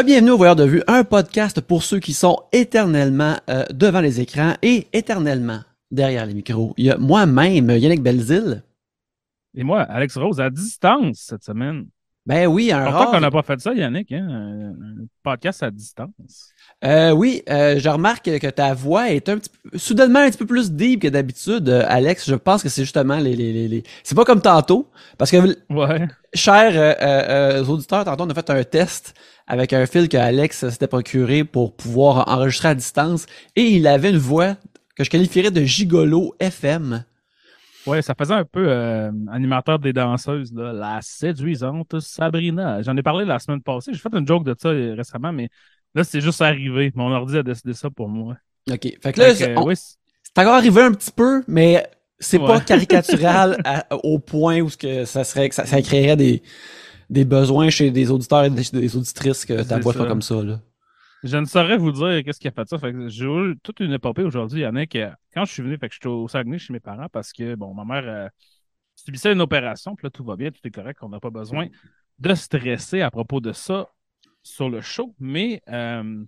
Rebienvenue au Voyeur de Vue, un podcast pour ceux qui sont éternellement euh, devant les écrans et éternellement derrière les micros. Il y a moi-même, Yannick Belzil. Et moi, Alex Rose, à distance cette semaine. Ben oui, un rare... qu'on n'a pas fait ça, Yannick? Hein? Un podcast à distance. Euh, oui, euh, je remarque que ta voix est un petit peu, soudainement un petit peu plus deep que d'habitude, euh, Alex. Je pense que c'est justement les, les, les, les- c'est pas comme tantôt, parce que Ouais. chers auditeurs, tantôt on a fait un test avec un fil que Alex s'était procuré pour pouvoir enregistrer à distance, et il avait une voix que je qualifierais de gigolo FM. Ouais, ça faisait un peu euh, animateur des danseuses, là. La séduisante Sabrina. J'en ai parlé la semaine passée. J'ai fait une joke de ça euh, récemment, mais là, c'est juste arrivé. Mon ordi a décidé ça pour moi. Ok, fait que là, oui, c'est- encore arrivé un petit peu, mais c'est pas caricatural à- au point où ce que ça serait que ça, ça créerait des des besoins chez des auditeurs et des, des auditrices que ta C'est voix soit ça. comme ça là. je ne saurais vous dire qu'est-ce qui a fait ça. Fait j'ai eu toute une épopée aujourd'hui, Yannick. euh, Quand je suis venu, fait que j'étais au Saguenay chez mes parents parce que, bon, ma mère euh, subissait une opération, puis là, tout va bien, tout est correct, on n'a pas besoin de stresser à propos de ça sur le show, mais euh,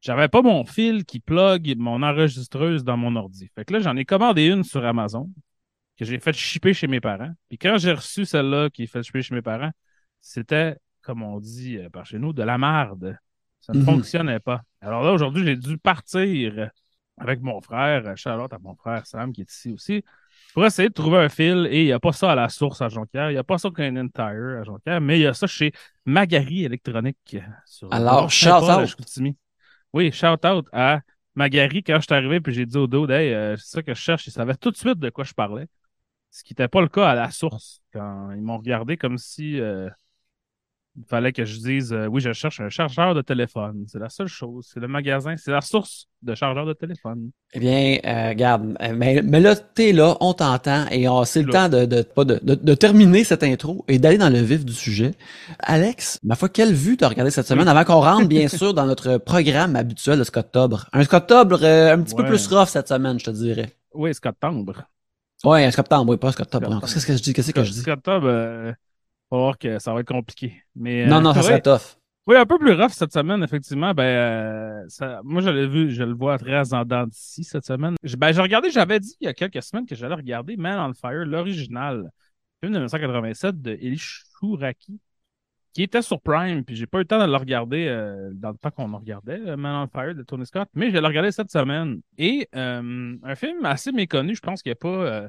j'avais pas mon fil qui plug mon enregistreuse dans mon ordi. Fait que là, j'en ai commandé une sur Amazon que j'ai fait shipper chez mes parents. Puis quand j'ai reçu celle-là qui est faite shipper chez mes parents, c'était, comme on dit euh, par chez nous, de la marde. Ça ne Mhm. fonctionnait pas. Alors là, aujourd'hui, j'ai dû partir avec mon frère, Charlotte, à mon frère Sam, qui est ici aussi, pour essayer de trouver un fil. Et il n'y a pas ça à la source à Jonquière. Il n'y a pas ça qu'un Entire à Jonquière, mais il y a ça chez Magari Électronique. Sur Alors, shout out. Oui, shout out à Magari quand je suis arrivé, puis j'ai dit au dos, hey, euh, c'est ça que je cherche. Ils savaient tout de suite de quoi je parlais. Ce qui n'était pas le cas à la source. Quand ils m'ont regardé comme si euh, il fallait que je dise euh, oui, je cherche un chargeur de téléphone. C'est la seule chose. C'est le magasin, c'est la source de chargeur de téléphone. Eh bien, euh, regarde, euh, mais, mais là, t'es là, on t'entend, et on- c'est le temps de, de, pas de, de, de terminer cette intro et d'aller dans le vif du sujet. Alex, ma foi, quelle vue t'as regardé cette semaine avant qu'on rentre, bien sûr, dans notre programme habituel de Scottobre. Un Scottobre euh, un petit peu plus rough cette semaine, je te dirais. Oui, Scott Tambre. Ouais, un Scottobre, oui, pas Scottobre. Scottobre. Qu'est-ce que je dis? Qu'est-ce que je dis? Scott Tambre, euh, voir que ça va être compliqué. Mais, Non, euh, non, ça ouais. serait tough. Oui, un peu plus rough cette semaine, effectivement. Ben, euh, ça, moi, je l'ai vu, je le vois très en dents d'ici cette semaine. Je- Ben, j'ai regardé, j'avais dit il y a quelques semaines que j'allais regarder Man on Fire, l'original, film de 1987 de Eli Shouraki, qui était sur Prime, puis j'ai pas eu le temps de le regarder euh, dans le temps qu'on regardait, Man on Fire de Tony Scott, mais je l'ai regardé cette semaine. Et euh, un film assez méconnu, je pense qu'il n'a pas euh,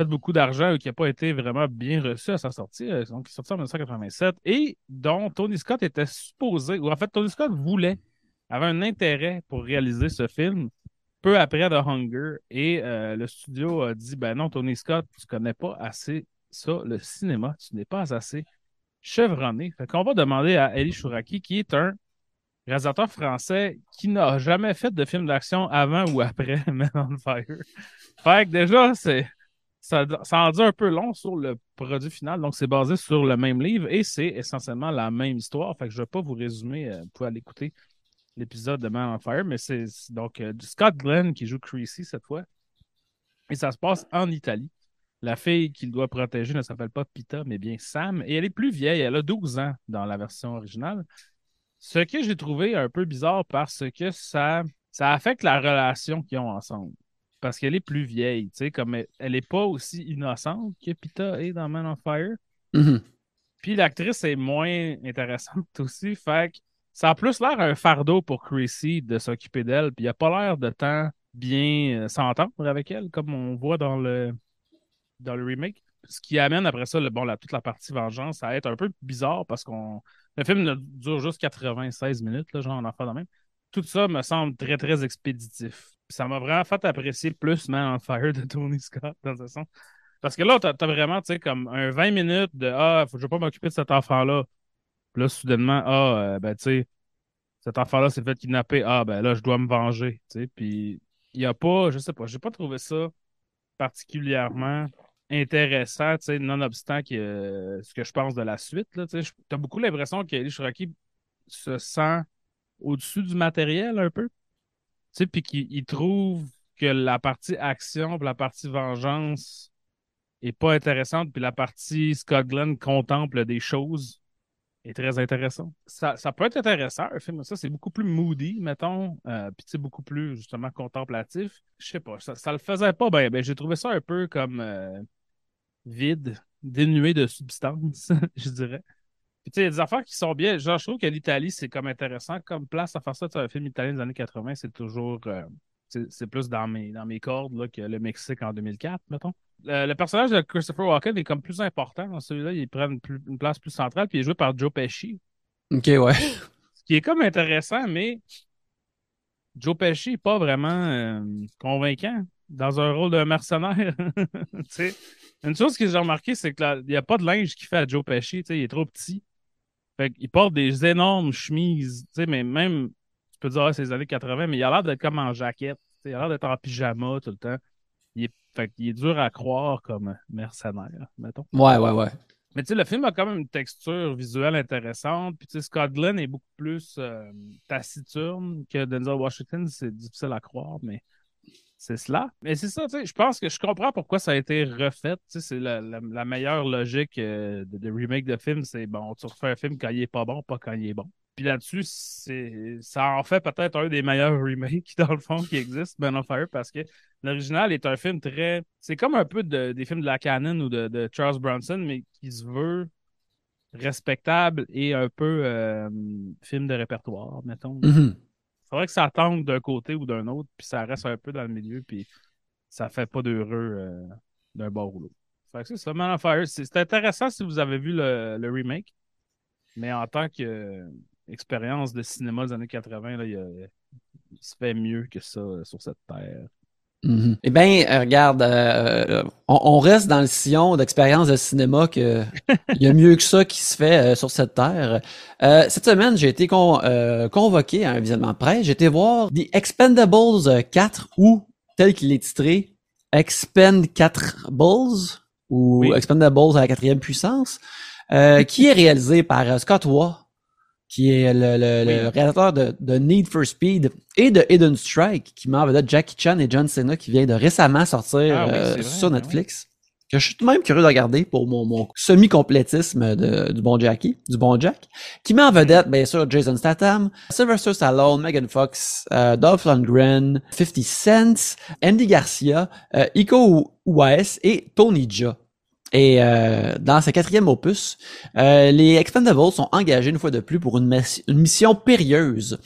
fait beaucoup d'argent ou qui n'a pas été vraiment bien reçu à sa sortie. euh, donc, il est sorti en 1987 et dont Tony Scott était supposé, ou en fait, Tony Scott voulait, avait un intérêt pour réaliser ce film peu après The Hunger. Et euh, le studio a dit Ben non, Tony Scott, tu connais pas assez ça, le cinéma, tu n'es pas assez chevronné. Fait qu'on va demander à Eli Chouraki, qui est un réalisateur français qui n'a jamais fait de film d'action avant ou après Man on Fire. Fait que déjà, c'est ça, ça en dit un peu long sur le produit final. Donc, c'est basé sur le même livre et c'est essentiellement la même histoire. Fait que je ne vais pas vous résumer. euh, vous pouvez aller écouter l'épisode de Man on Fire, mais c'est donc euh, Scott Glenn qui joue Creasy cette fois. Et ça se passe en Italie. La fille qu'il doit protéger ne s'appelle pas Pita, mais bien Sam. Et elle est plus vieille. Elle a 12 ans dans la version originale. Ce que j'ai trouvé un peu bizarre parce que ça, ça affecte la relation qu'ils ont ensemble. Parce qu'elle est plus vieille, tu sais, comme elle, elle est pas aussi innocente que Pita est dans Man on Fire. Mhm. Puis l'actrice est moins intéressante aussi, fait que ça a plus l'air un fardeau pour Chrissy de s'occuper d'elle, puis il a pas l'air de tant bien euh, s'entendre avec elle, comme on voit dans le dans le remake. Ce qui amène après ça, le, bon, la, toute la partie vengeance à être un peu bizarre parce qu'on le film dure juste 96 minutes, là, genre en enfant de même. Tout ça me semble très, très expéditif. Ça m'a vraiment fait apprécier plus Man on Fire de Tony Scott dans ce sens. Parce que là, t'as as vraiment, tu sais, comme un 20 minutes de Ah, faut que je vais pas m'occuper de cet enfant-là. Puis là, soudainement, ah, euh, ben, tu sais, cet enfant-là s'est fait kidnapper. Ah, ben là, je dois me venger. Tu sais, puis il y a pas, je sais pas, j'ai pas trouvé ça particulièrement intéressant, tu sais, nonobstant que, euh, ce que je pense de la suite. Tu. T'as beaucoup l'impression qu'Eli Shiraki se sent au-dessus du matériel un peu. Tu sais, puis qu'il il trouve que la partie action puis la partie vengeance est pas intéressante, puis la partie Scott Glenn contemple des choses est très intéressant. Ça, ça peut être intéressant, un film ça, c'est beaucoup plus moody, mettons, euh, puis tu sais, beaucoup plus, justement, contemplatif. Je sais pas, ça, ça le faisait pas ben, ben j'ai trouvé ça un peu comme euh, vide, dénué de substance, je dirais. Puis tu sais, il y a des affaires qui sont bien. Genre, je trouve que l'Italie, c'est comme intéressant comme place à faire ça. un film italien des années 80, c'est toujours... Euh, c'est plus dans mes, dans mes cordes là, que le Mexique en 2004, mettons. Le, personnage de Christopher Walken est comme plus important dans celui-là. Il prend une, place plus centrale, puis il est joué par Joe Pesci. Ok, ouais. Ce qui est comme intéressant, mais Joe Pesci n'est pas vraiment euh, convaincant dans un rôle de mercenaire. une chose que j'ai remarqué, c'est qu'il n'y a pas de linge qui fait à Joe Pesci. il est trop petit. Fait il porte des énormes chemises. Mais même, tu peux dire, ah, c'est les années 80, mais il a l'air d'être comme en jaquette. il a l'air d'être en pyjama tout le temps. Il est, fait est dur à croire comme mercenaire, mettons. Ouais, ouais, ouais. Mais tu sais, le film a quand même une texture visuelle intéressante. Puis tu sais, Scott Glenn est beaucoup plus euh, taciturne que Denzel Washington. C'est difficile à croire, mais c'est cela. Mais c'est ça, tu sais, je pense que je comprends pourquoi ça a été refait. Tu sais, c'est la, meilleure logique euh, de, remake de film. C'est bon, tu refais un film quand il est pas bon, pas quand il est bon. Puis là-dessus, ça en fait peut-être un des meilleurs remakes, dans le fond, qui existe, Ben of Fire, parce que l'original est un film très. C'est comme un peu des films de la canon ou de, Charles Bronson, mais qui se veut respectable et un peu euh, film de répertoire, mettons. Mm-hmm. Faudrait que ça tente d'un côté ou d'un autre, puis ça reste un peu dans le milieu, puis ça fait pas d'heureux euh, d'un bord ou l'autre. Fait que c'est ça, Man of Fire. C'est intéressant si vous avez vu le, remake, mais en tant que expérience de cinéma des années 80, là, il, se fait mieux que ça euh, sur cette terre. Mm-hmm. Eh bien, euh, regarde, euh, on, reste dans le sillon d'expérience de cinéma que il y a mieux que ça qui se fait sur cette terre. cette semaine, j'ai été convoqué à un visionnement près. J'ai été voir The Expendables 4 ou tel qu'il est titré Expend 4 Bulls ou Expendables à la quatrième puissance, qui est réalisé par Scott Waugh qui est le, réalisateur de, Need for Speed et de Hidden Strike, qui m'a envoyé Jackie Chan et John Cena, qui vient de récemment sortir ah euh, sur ben Netflix. Que je suis tout de même curieux de regarder pour mon, semi-complétisme du bon Jackie, du bon Jack, qui met en vedette, bien sûr, Jason Statham, Sylvester Stallone, Megan Fox, euh, Dolph Lundgren, 50 Cent, Andy Garcia, euh, Iko Uwais et Tony Jaa. Et euh, dans ce quatrième opus, euh, les Expendables sont engagés une fois de plus pour une, mission périlleuse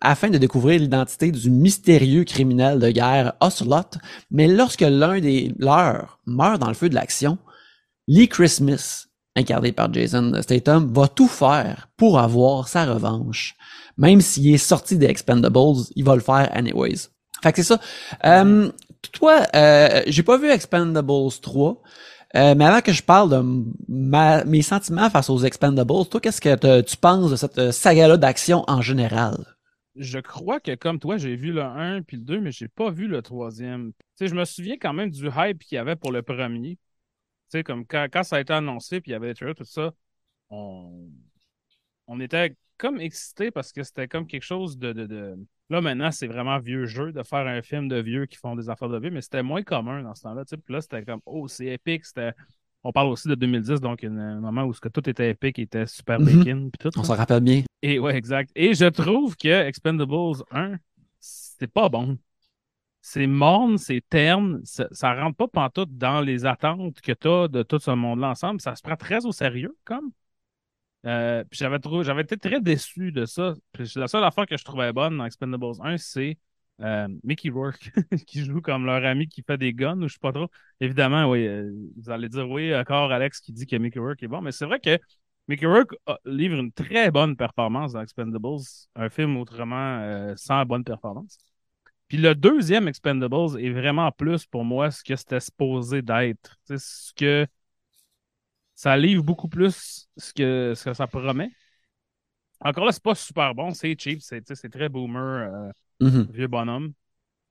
afin de découvrir l'identité du mystérieux criminel de guerre Ocelot. Mais lorsque l'un des leurs meurt dans le feu de l'action, Lee Christmas, incarné par Jason Statham, va tout faire pour avoir sa revanche. Même s'il est sorti des Expendables, il va le faire anyways. Fait que c'est ça. Euh, toi, euh, j'ai pas vu Expendables 3. Euh, mais avant que je parle de mes sentiments face aux Expendables, toi, qu'est-ce que tu penses de cette saga-là d'action en général? Je crois que comme toi, j'ai vu le 1 puis le 2, mais j'ai pas vu le troisième. Tu je me souviens quand même du hype qu'il y avait pour le premier. Comme quand, ça a été annoncé puis il y avait tout ça, on, on était comme excités parce que c'était comme quelque chose de, de Là, maintenant, c'est vraiment vieux jeu de faire un film de vieux qui font des affaires de vieux, mais c'était moins commun dans ce temps-là. Puis là, c'était comme, oh, c'est épique. On parle aussi de 2010, donc un moment où ce que tout était épique, était super mm tout. On s'en rappelle bien. Et ouais, exact. Et je trouve que Expendables 1, c'est pas bon. C'est morne, c'est terne, ça, ça rentre pas pantoute dans les attentes que tu as de tout ce monde-là ensemble. Ça se prend très au sérieux, comme. Euh, j'avais j'avais été très déçu de ça. la seule affaire que je trouvais bonne dans Expendables 1, c'est euh, Mickey Rourke, qui joue comme leur ami qui fait des guns, ou je sais pas trop. Évidemment, oui, euh, vous allez dire oui, encore Alex qui dit que Mickey Rourke est bon, mais c'est vrai que Mickey Rourke livre une très bonne performance dans Expendables, un film autrement sans bonne performance. Puis le deuxième Expendables est vraiment plus pour moi ce que c'était supposé d'être. C'est ce que ça livre beaucoup plus ce que, ce que ça promet. Encore là, c'est pas super bon, c'est cheap, c'est très boomer, euh, mm-hmm. vieux bonhomme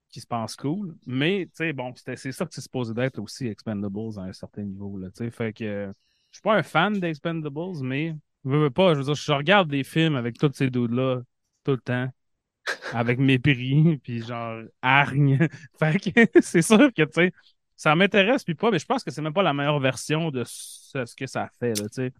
qui se pense cool. Mais, tu sais, bon, c'est ça que c'est supposé d'être aussi Expendables à un certain niveau, là. Fait que je suis pas un fan d'Expendables, mais je veux pas, je veux dire, je regarde des films avec tous ces dudes-là tout le temps, avec mépris, puis genre hargne. fait que c'est sûr que, tu sais, ça m'intéresse, puis pas, mais je pense que c'est même pas la meilleure version de ce, que ça fait, là, tu sais.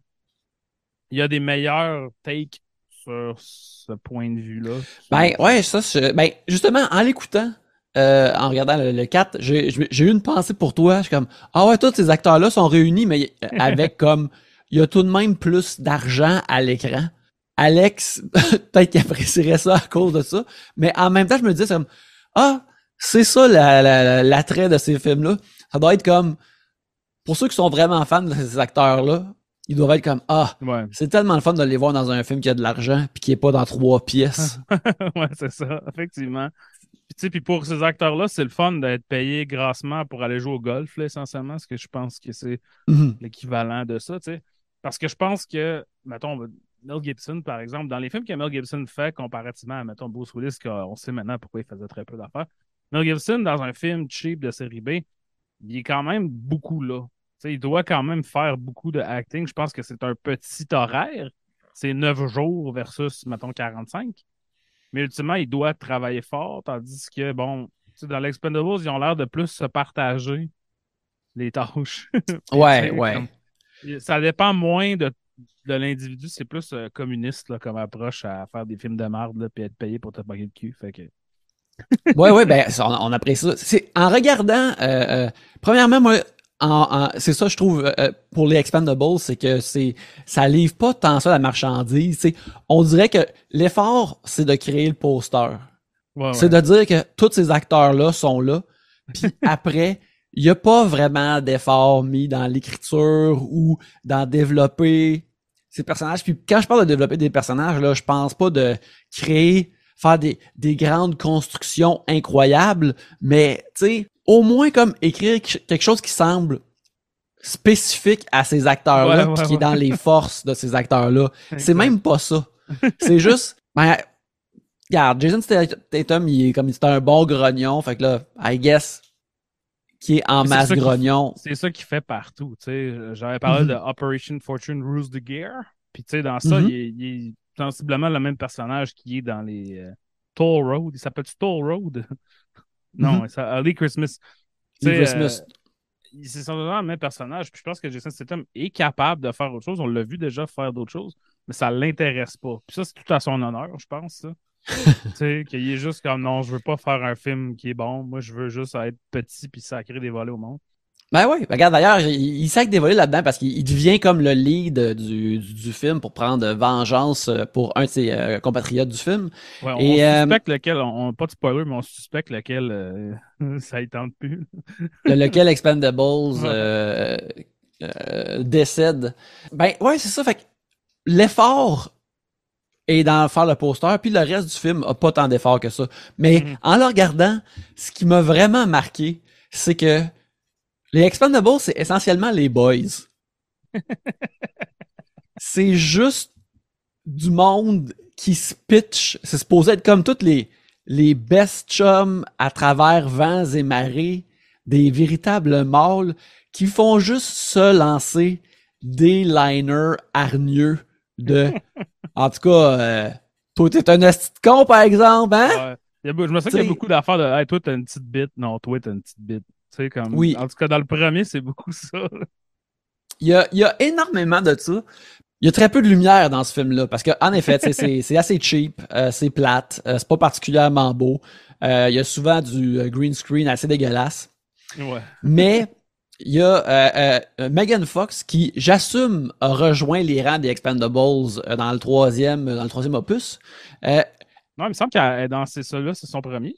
il y a des meilleurs takes sur ce point de vue-là. Ben ouais, ça, je- ben justement, en l'écoutant, euh, en regardant le, le 4, j'ai eu une pensée pour toi. Je suis comme, ah ouais, tous ces acteurs-là sont réunis, mais euh, avec comme, il y a tout de même plus d'argent à l'écran. Alex, peut-être qu'il apprécierait ça à cause de ça, mais en même temps, je me disais, c'est comme, ah, c'est ça la- la- la- l'attrait de ces films-là. Ça doit être comme, pour ceux qui sont vraiment fans de ces acteurs-là, ils doivent être comme, ah, Ouais. c'est tellement le fun de les voir dans un film qui a de l'argent puis qui est pas dans trois pièces. ouais, c'est ça, effectivement. Puis, tu sais, puis pour ces acteurs-là, c'est le fun d'être payé grassement pour aller jouer au golf, là, essentiellement, parce que je pense que c'est Mhm. l'équivalent de ça, tu sais. Parce que je pense que, mettons, Mel Gibson, par exemple, dans les films que Mel Gibson fait comparativement à, mettons, Bruce Willis, qu'on sait maintenant pourquoi il faisait très peu d'affaires, Mel Gibson, dans un film cheap de série B, il est quand même beaucoup là. Il doit quand même faire beaucoup de acting. Je pense que c'est un petit horaire. C'est 9 jours versus, mettons, 45. Mais ultimement, il doit travailler fort, tandis que, bon, dans l'Expendables, ils ont l'air de plus se partager les tâches. Ouais, ouais. comme- ça dépend moins de, de l'individu, c'est plus euh, communiste là, comme approche à faire des films de merde puis être payé pour te payer le cul. Fait que... Ouais, ouais, ben, on, on apprécie ça. C'est, en regardant, euh, euh, premièrement, moi, en, en- c'est ça, je trouve, euh, pour les Expendables, c'est que c'est, ça livre pas tant ça la marchandise. sais. On dirait que l'effort, c'est de créer le poster. Ouais, ouais. C'est de dire que tous ces acteurs-là sont là. Puis après, il y a pas vraiment d'effort mis dans l'écriture ou dans développer ces personnages. Puis quand je parle de développer des personnages, là, je pense pas de créer, faire des, des grandes constructions incroyables, mais tu sais, au moins comme écrire quelque chose qui semble spécifique à ces acteurs-là, Ouais, qui est dans les forces de ces acteurs-là. C'est même pas ça. C'est juste, ben, regarde, Jason Statham, il est comme, c'est un bon grognon, fait que là, I guess, qui est en Mais masse grognon. C'est ça qu'il fait partout. tu sais. J'avais parlé Mhm. de Operation Fortune Rules the Gear. Puis tu sais, dans ça, Mhm. il, il sensiblement le même personnage qui est dans les euh, Toll Road. Il s'appelle-tu Toll Road? non, Mhm. ça, Ali Christmas. Christmas. euh, c'est sensiblement le même personnage. Puis je pense que Jason Statham est capable de faire autre chose. On l'a vu déjà faire d'autres choses, mais ça l'intéresse pas. Puis ça, c'est tout à son honneur, je pense. ça. tu sais, qu'il est juste comme non, je veux pas faire un film qui est bon. Moi, je veux juste être petit puis sacrer des volets au monde. Ben oui, regarde d'ailleurs, il, il sac des volets là-dedans parce qu'il il devient comme le lead du, du, du film pour prendre vengeance euh, pour un de ses euh, compatriotes du film. Ouais, on Et, euh, suspecte lequel, on, pas de spoiler, mais on suspecte lequel euh, ça y tente plus. le, lequel Expendables euh, euh, décède. Ben ouais, c'est ça. Fait que l'effort est dans faire le poster, puis le reste du film a pas tant d'effort que ça. Mais Mhm. en le regardant, ce qui m'a vraiment marqué, c'est que les Expendables, c'est essentiellement les boys. c'est juste du monde qui se pitch. C'est supposé être comme toutes les, les best chums à travers vents et marées, des véritables mâles qui font juste se lancer des liners hargneux de en tout cas euh, toi t'es un esti de con par exemple hein? Ouais. Il y a je me sens qu'il y a beaucoup d'affaires de Hey, toi, t'as une petite bite. Non, toi, t'as une petite bite. Tu sais, comme. Oui. En tout cas, dans le premier, c'est beaucoup ça. là. il y a, il y a énormément de ça il y a très peu de lumière dans ce film là parce que en effet c'est c'est assez cheap euh, c'est plate euh, c'est pas particulièrement beau Euh, il y a souvent du green screen assez dégueulasse Ouais. Mais il y a Megan Fox qui, j'assume, a rejoint les rangs des Expendables dans le troisième, dans le troisième opus. Non, il me semble qu'elle dans ces ça-là, c'est son premier.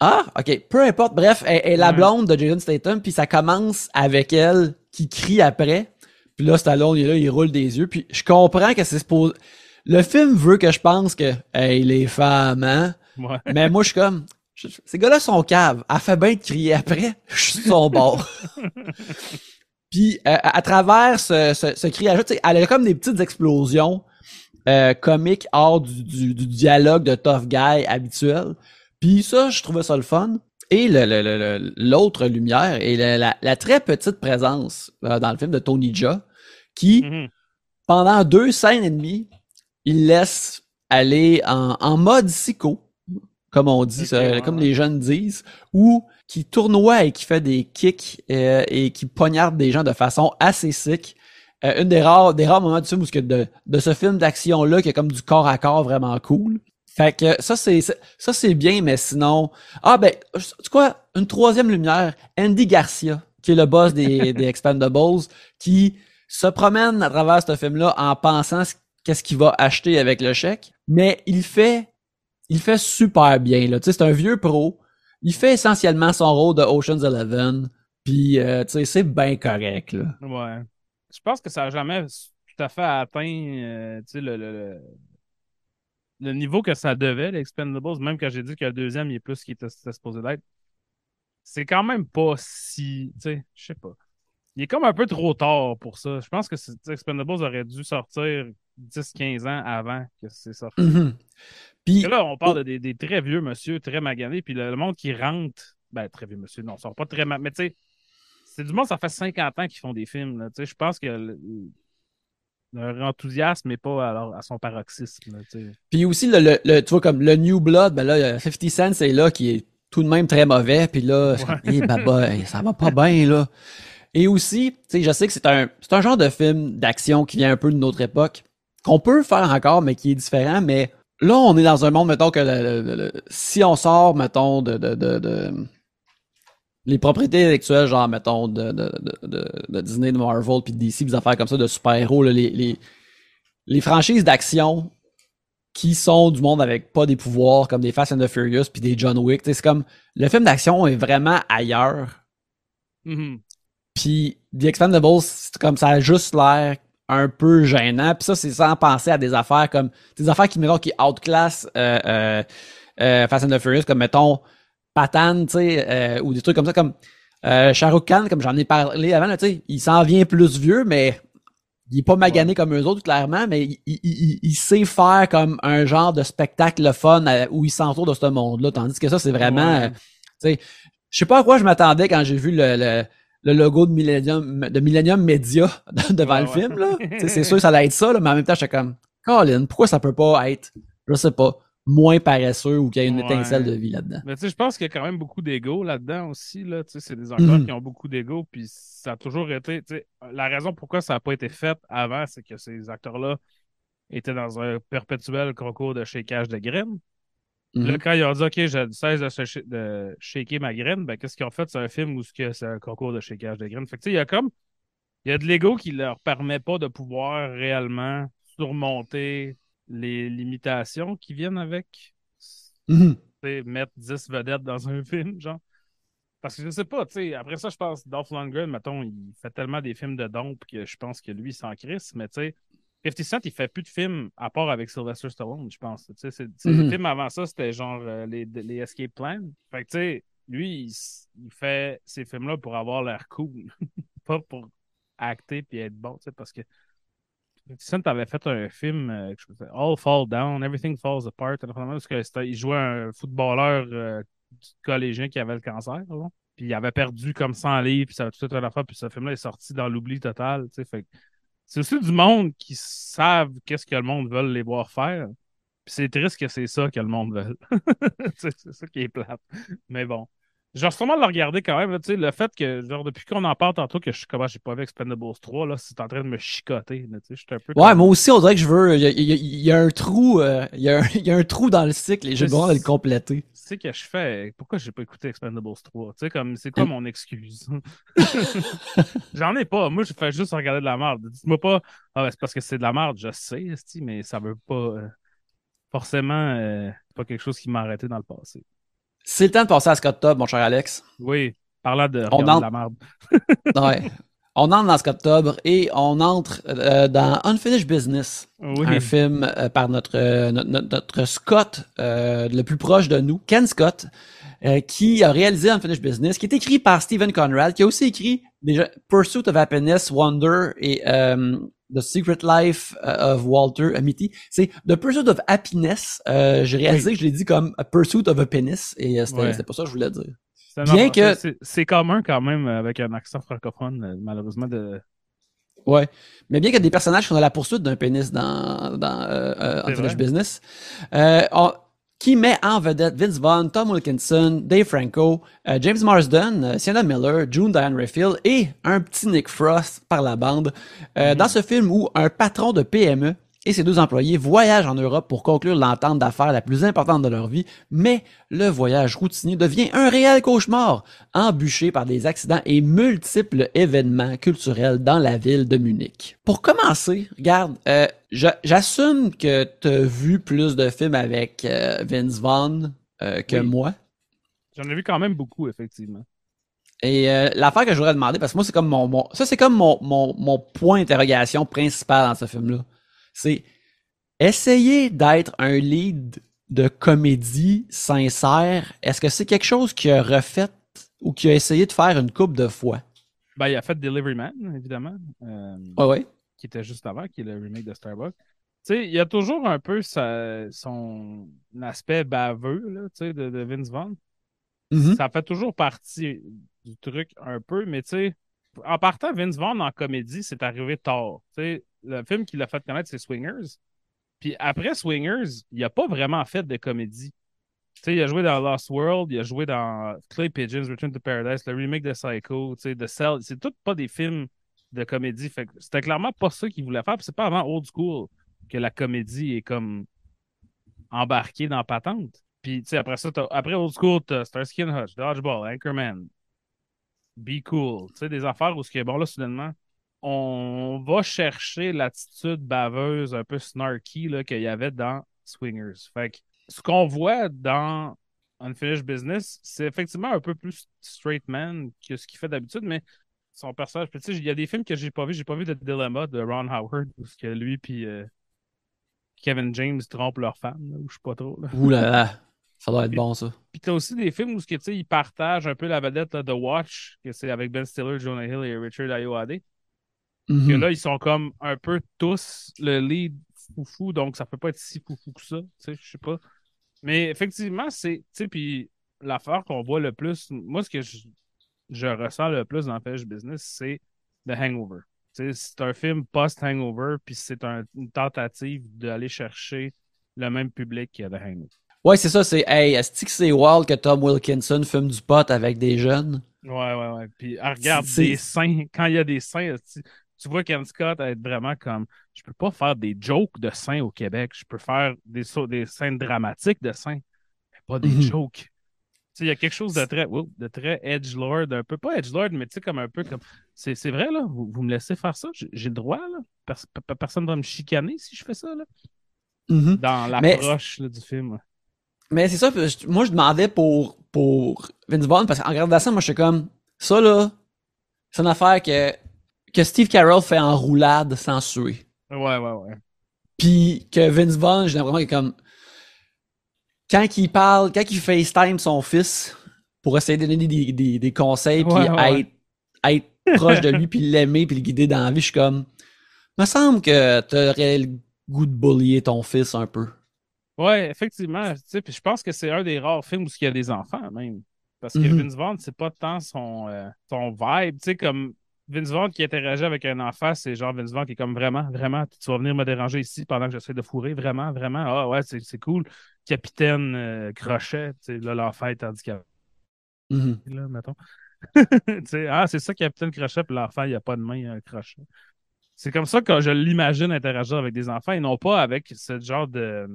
Ah, ok, peu importe. Bref, elle, elle est la blonde de Jason Statham, puis ça commence avec elle qui crie après. Puis là, Stallone, il est là, il roule des yeux. Puis je comprends que c'est supposé... Le film veut que je pense que, hey, les femmes, hein? Ouais. Mais moi, je suis comme, je- ces gars-là sont caves. Elle fait bien de crier après. Je suis son bord. Puis, euh, à, à travers ce, ce, ce criage, tu sais, elle a comme des petites explosions euh, comiques hors du, du, du dialogue de tough guy habituel. Puis ça, je trouvais ça le fun. Et le- le- le- le- l'autre lumière et la, la- la très petite présence euh, dans le film de Tony Jaa, qui, Mhm. pendant deux scènes et demie, il laisse aller en, en mode psycho, comme on dit, ça, comme ouais. les jeunes disent, ou qui tournoie et qui fait des kicks euh, et qui poignarde des gens de façon assez sick. euh, une des rares, des rares moments du film où ce que de, de ce film d'action-là, qui est comme du corps à corps vraiment cool. Fait que ça, c'est ça c'est bien, mais sinon. Ah ben, tu quoi, une troisième lumière, Andy Garcia, qui est le boss des, des Expendables, qui se promène à travers ce film-là en pensant qu'est-ce qu'il va acheter avec le chèque, mais il fait il fait super bien là. Tu sais, c'est un vieux pro. Il fait essentiellement son rôle de Ocean's Eleven. Puis, euh, tu sais, c'est bien correct, là. Ouais. Je pense que ça n'a jamais tout à fait atteint, euh, tu sais, le, le, le, niveau que ça devait, les Expendables, même quand j'ai dit que le deuxième, il est plus qu'il était, supposé d'être. C'est quand même pas si, tu sais, je sais pas. Il est comme un peu trop tard pour ça. Je pense que Expendables aurait dû sortir 10-15 ans avant que c'est sorti. Mm-hmm. Puis, là, on parle de, des, très vieux monsieur, très maganés, puis le, monde qui rentre, ben, très vieux monsieur, non, ça sort pas très mal, mais tu sais, c'est du monde, ça fait 50 ans qu'ils font des films. Je pense que leur enthousiasme n'est pas alors, à son paroxysme. puis aussi, le, le, tu vois, comme le New Blood, ben là, 50 Cent, c'est là qui est tout de même très mauvais. Puis là, ouais. baba, ça va pas bien, là. Et aussi, tu sais, je sais que c'est un, c'est un genre de film d'action qui vient un peu de notre époque, qu'on peut faire encore, mais qui est différent. Mais là, on est dans un monde, mettons, que si on sort, mettons, de, de, de les propriétés intellectuelles, genre, mettons, de, de, de, de Disney, de Marvel, puis de DC, des affaires comme ça, de super-héros, les, les, les franchises d'action qui sont du monde avec pas des pouvoirs, comme des Fast and the Furious, puis des John Wick, c'est comme, le film d'action est vraiment ailleurs. Mm-hmm. Puis The Expendables, c'est comme ça a juste l'air un peu gênant. Puis ça, c'est sans penser à des affaires comme des affaires qui, mettons, qui outclass euh, euh, euh, Fast and the Furious, comme mettons Tu sais, euh, ou des trucs comme ça, comme euh, Khan, comme j'en ai parlé avant, tu sais, il s'en vient plus vieux, mais il est pas magané comme eux autres, clairement, mais il, il, il, sait faire comme un genre de spectacle fun où il s'entoure de ce monde-là. Tandis que ça, c'est vraiment. Euh, tu sais, je sais pas à quoi je m'attendais quand j'ai vu le, le, le, logo de Millennium, de Millennium Media devant le film. là. c'est sûr que ça allait être ça, là, mais en même temps, j'étais comme Colin, pourquoi ça peut pas être, je sais pas, moins paresseux ou qu'il y a une étincelle de vie là-dedans. Mais tu sais, je pense qu'il y a quand même beaucoup d'ego là-dedans aussi. Là. Tu sais, c'est des acteurs mhm. qui ont beaucoup d'ego, puis ça a toujours été. Tu sais, la raison pourquoi ça n'a pas été fait avant, c'est que ces acteurs-là étaient dans un perpétuel concours de shakeage de graines. Là, mhm. quand ils ont dit OK, j'ai cesse de, de shaker ma graine, ben qu'est-ce qu'ils ont fait? C'est un film où c'est un concours de shakeage de graines. Fait que tu sais, il y a comme. Il y a de l'ego qui leur permet pas de pouvoir réellement surmonter les limitations qui viennent avec mhm. mettre 10 vedettes dans un film, genre. Parce que je sais pas, tu sais, après ça, je pense, Dolph Lundgren, mettons, il fait tellement des films de dompe que je pense que lui, il s'en crisse, mais tu sais, 50 Cent, il fait plus de films à part avec Sylvester Stallone, je pense. Tu sais, les mhm. films avant ça, c'était genre euh, les, les, Escape Plans. Fait que, tu sais, lui, il, fait ces films-là pour avoir l'air cool, pas pour acter puis être bon, tu sais, parce que tu avais fait un film, euh, All Fall Down, Everything Falls Apart, parce que il jouait un footballeur euh, collégien qui avait le cancer, puis il avait perdu comme 100 livres, puis ça a tout à la puis ce film-là est sorti dans l'oubli total. Fait, c'est aussi du monde qui savent qu'est-ce que le monde veut les voir faire. Puis c'est triste que c'est ça que le monde veut. c'est ça qui est plate. Mais bon. Je vais sûrement le regarder quand même. sais le fait que, genre, depuis qu'on en parle tantôt, que je comment j'ai pas vu Expendables 3, là, c'est en train de me chicoter. Je suis un peu ouais, moi aussi, on dirait que je veux. Il y, a, un trou. Euh, il, y a un, il y, a un, trou dans le cycle et j'ai besoin de le compléter. C'est que je fais. Pourquoi j'ai pas écouté Expendables 3? Tu sais, comme c'est quoi mon excuse? J'en ai pas. Moi, je fais juste regarder de la merde. Dites-moi pas, ah, ben, c'est parce que c'est de la merde, je sais, mais ça veut pas. Euh, forcément, euh, pas quelque chose qui m'a arrêté dans le passé. C'est le temps de passer à Scott Tub, mon cher Alex. Oui, parlant de on entre... la merde. ouais. On entre dans Scott Tub et on entre euh, dans Unfinished Business, un film euh, par notre, euh, notre, Scott le plus proche de nous, Ken Scott, qui a réalisé Unfinished Business, qui est écrit par Stephen Conrad, qui a aussi écrit déjà Pursuit of Happiness, Wonder et The Secret Life uh, of Walter Amity. C'est The Pursuit of Happiness. Euh, j'ai réalisé que je l'ai dit comme A Pursuit of a Penis et euh, c'était pas ça que je voulais dire. Bien que c'est commun quand même avec un accent francophone, euh, malheureusement de. Ouais, mais bien qu'il y a des personnages qui sont à la poursuite d'un pénis dans dans euh, Unfinished Business. On, qui met en vedette Vince Vaughn, Tom Wilkinson, Dave Franco, euh, James Marsden, euh, Sienna Miller, June Diane Raphael et un petit Nick Frost par la bande. Euh, Dans ce film où un patron de PME et ses deux employés voyagent en Europe pour conclure l'entente d'affaires la plus importante de leur vie, mais le voyage routinier devient un réel cauchemar, embûché par des accidents et multiples événements culturels dans la ville de Munich. Pour commencer, regarde, euh, j'assume que tu as vu plus de films avec euh, Vince Vaughn euh, que Oui. moi. J'en ai vu quand même beaucoup, effectivement. Et euh, l'affaire que je voudrais demander, parce que moi, c'est comme mon, mon- ça, c'est comme mon, mon, mon point d'interrogation principal dans ce film-là. C'est essayer d'être un lead de comédie sincère. Est-ce que c'est quelque chose qu'il a refait ou qu'il a essayé de faire une couple de fois? Ben, il a fait Delivery Man, évidemment, euh, Ouais, ouais? Qui était juste avant, qui est le remake de Starbucks. Tu sais, il y a toujours un peu sa- son aspect baveux, là, tu sais, de, de Vince Vaughn. Mhm. Ça fait toujours partie du truc un peu, mais tu sais, en partant, Vince Vaughn en comédie, c'est arrivé tard. Tu sais, le film qu'il a fait connaître, c'est Swingers. Puis après Swingers, il a pas vraiment fait de comédie. Tu sais, il a joué dans Lost World, il a joué dans Clay Pigeons, Return to Paradise, le remake de Psycho, tu sais, The Cell. C'est tout pas des films de comédie. C'était clairement pas ça qu'il voulait faire. C'est pas avant Old School que la comédie est comme embarquée dans patente. Puis, tu sais, après ça, après Old School, t'as Starsky and Hutch, Dodgeball, Anchorman, Be Cool. Tu sais, des affaires où, ce qui est bon, là, soudainement, on va chercher l'attitude baveuse, un peu snarky, qu'il y avait dans Swingers. Fait que ce qu'on voit dans Unfinished Business, c'est effectivement un peu plus straight man que ce qu'il fait d'habitude, mais son personnage, puis tu sais, il y a des films que j'ai pas vu. J'ai pas vu The Dilemma de Ron Howard, où ce que lui puis euh, Kevin James trompent leur femme, là, ou je sais pas trop. Là. Ouh là là. Ça doit être bon, ça. Puis t'as aussi des films où ce que, tu sais, ils partagent un peu la vedette de Watch, que c'est avec Ben Stiller, Jonah Hill et Richard Ayoade. Que Mhm. là, ils sont comme un peu tous le lead foufou, donc ça peut pas être si foufou que ça, tu sais, je sais pas. Mais effectivement, c'est, tu sais, puis l'affaire qu'on voit le plus, moi, ce que je, je ressens le plus dans Fish Business, c'est The Hangover. C'est un film post-Hangover, puis c'est un- une tentative d'aller chercher le même public que The Hangover. Ouais, c'est ça, c'est Hey, est-ce que c'est wild que Tom Wilkinson fume du pot avec des jeunes? Ouais, ouais, ouais. Puis elle regarde des seins. Quand il y a des seins, tu, vois Ken Scott être vraiment comme je peux pas faire des jokes de seins au Québec. Je peux faire des, des scènes dramatiques de seins, mais pas des Mhm. jokes. Il y a quelque chose de très, de très edgelord, un peu pas edgelord, mais tu sais, comme un peu comme. C'est c'est vrai, là, vous, vous me laissez faire ça, j'ai le droit, là. Pers- pe- personne va me chicaner si je fais ça, là. Mhm. Dans l'approche là, du film. Mais c'est ça, moi je demandais pour, pour Vince Vaughn, parce qu'en regardant ça, moi je suis comme, ça là, c'est une affaire que, que Steve Carell fait en roulade sans suer. Ouais, ouais, ouais. Puis que Vince Vaughn, j'ai l'impression qu'il est comme, quand il parle, quand il FaceTime son fils pour essayer de donner des, des, des conseils, puis Ouais, ouais, être, être proche de lui, puis l'aimer, puis le guider dans la vie, je suis comme, me semble que t'aurais le goût de bullier ton fils un peu. Ouais, effectivement. Tu sais, puis je pense que c'est un des rares films où il y a des enfants, même. Parce que Mhm. Vince Vaughn, c'est pas tant son, euh, son vibe. Tu sais, comme Vince Vaughn qui interagit avec un enfant, c'est genre Vince Vaughn qui est comme vraiment, vraiment, tu vas venir me déranger ici pendant que j'essaie de fourrer, vraiment, vraiment. Ah ouais, c'est cool. Capitaine euh, Crochet, là, l'enfant est handicapé, Mhm. là, mettons. ah, c'est ça, Capitaine Crochet, puis l'enfant, il a pas de main, il a un crochet. C'est comme ça que je l'imagine interagir avec des enfants et non pas avec ce genre de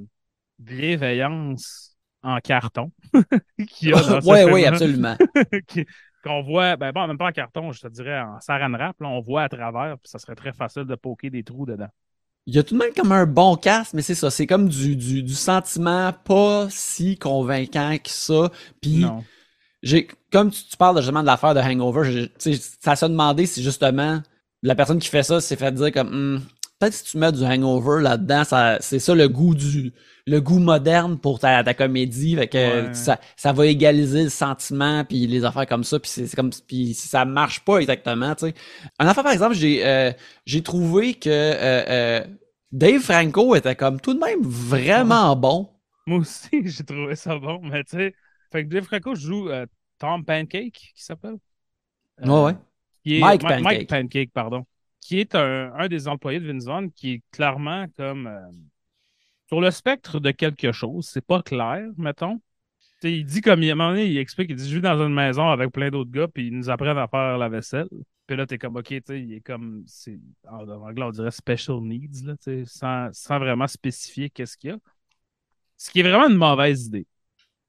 bienveillance en carton qu'il y a dans ce ouais, oui, film-là. absolument. Qu'on voit, ben bon, même pas en carton, je te dirais en saran wrap, là, on voit à travers, puis ça serait très facile de poker des trous dedans. Il y a tout de même comme un bon cast, mais c'est ça, c'est comme du, du, du sentiment pas si convaincant que ça. Puis j'ai comme tu, tu parles justement de l'affaire de Hangover, sais, ça se demandé si justement la personne qui fait ça s'est fait dire comme Hmm, peut-être si tu mets du Hangover là-dedans, ça c'est ça le goût du le goût moderne pour ta, ta comédie, fait que Ouais. ça, ça va égaliser le sentiment puis les affaires comme ça puis c'est comme puis ça marche pas exactement, tu sais. Un affaire par exemple, j'ai euh, j'ai trouvé que euh, euh, Dave Franco était comme tout de même vraiment bon. Moi aussi, j'ai trouvé ça bon, mais tu sais, fait que Dave Franco joue Tom Pancake, qui s'appelle? Ouais, Mike Pancake. Mike Pancake, pardon. Qui est un, un des employés de Vince Vaughn qui est clairement comme. euh, sur le spectre de quelque chose. C'est pas clair, mettons. il dit comme il, à un moment donné, il explique, il dit Je vis dans une maison avec plein d'autres gars, puis ils nous apprennent à faire la vaisselle. Puis là, t'es comme, OK, tu sais, il est comme, c'est, en anglais, on dirait special needs, là, sans, sans vraiment spécifier qu'est-ce qu'il y a. Ce qui est vraiment une mauvaise idée.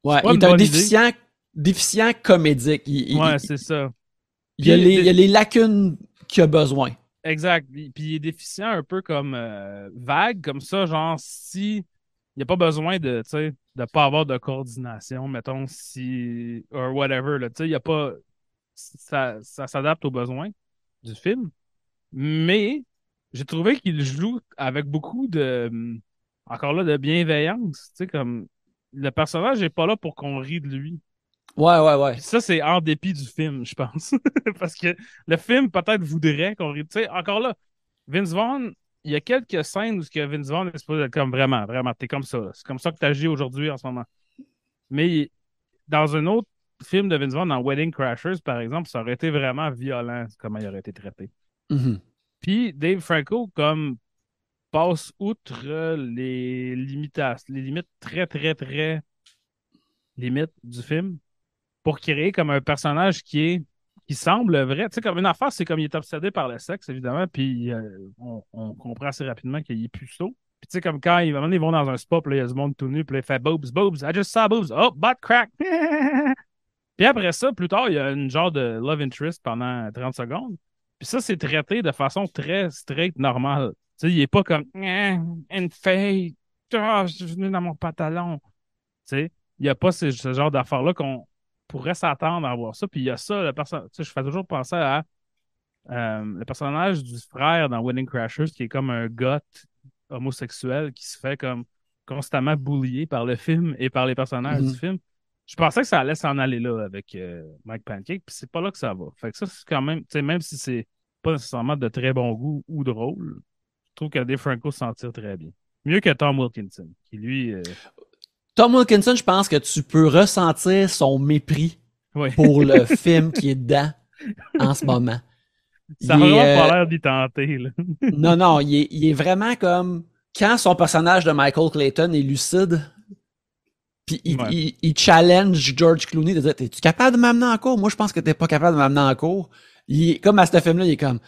Ouais, il est un déficient, déficient comédique. ouais, c'est ça. Il y, a les, il y a les lacunes qu'il a besoin. Exact. Puis il est déficient un peu comme euh, vague, comme ça, genre si il n'y a pas besoin de, de pas avoir de coordination, mettons, si. or whatever, là. Tu sais, il n'y a pas ça, ça s'adapte aux besoins du film. Mais j'ai trouvé qu'il joue avec beaucoup de, encore là, de bienveillance. Tu sais, comme le personnage n'est pas là pour qu'on rie de lui. Ouais, ouais, ouais. ça, c'est en dépit du film, je pense. Parce que le film, peut-être, voudrait qu'on. Tu sais, encore là, Vince Vaughn, il y a quelques scènes où que Vince Vaughn est supposé être comme vraiment, vraiment, t'es comme ça. C'est comme ça que tu agis aujourd'hui en ce moment. Mais dans un autre film de Vince Vaughn dans Wedding Crashers, par exemple, ça aurait été vraiment violent comment il aurait été traité. Mm-hmm. Puis Dave Franco, comme passe outre les limitations, les limites très, très, très limites du film pour créer comme un personnage qui est qui semble vrai. Tu sais, comme une affaire, c'est comme il est obsédé par le sexe, évidemment, puis euh, on, comprend assez rapidement qu'il est puceau. Puis tu sais, comme quand ils, vont dans un spa, puis il y a du monde tout nu, puis il fait boobs, boobs, I just saw boobs, oh, butt crack. Puis après ça, plus tard, il y a une genre de love interest pendant 30 secondes. Puis ça, c'est traité de façon très straight, normale. Tu sais, il est pas comme eh, une fille, oh, je suis venu dans mon pantalon. Tu sais, il n'y a pas ce, genre d'affaires-là qu'on pourrait s'attendre à voir ça. Puis il y a ça, le personnage. Je fais toujours penser à euh, le personnage du frère dans Wedding Crashers, qui est comme un goth homosexuel qui se fait comme constamment boulier par le film et par les personnages du Mhm. film. Je pensais que ça allait s'en aller là avec euh, Mike Pancake, puis c'est pas là que ça va. Fait que ça, c'est quand même, tu sais, même si c'est pas nécessairement de très bon goût ou drôle, je trouve que Dave Franco s'en tire très bien. Mieux que Tom Wilkinson, qui lui. euh, Tom Wilkinson, je pense que tu peux ressentir son mépris pour le film qui est dedans en ce moment. ça a Il est, vraiment euh, pas l'air d'y tenter, là. non, non, il est, il est vraiment comme quand son personnage de Michael Clayton est lucide, puis il, Ouais. il- il challenge George Clooney de dire T'es-tu capable de m'amener en cours? Moi, je pense que t'es pas capable de m'amener en cours. Il comme à ce film-là, il est comme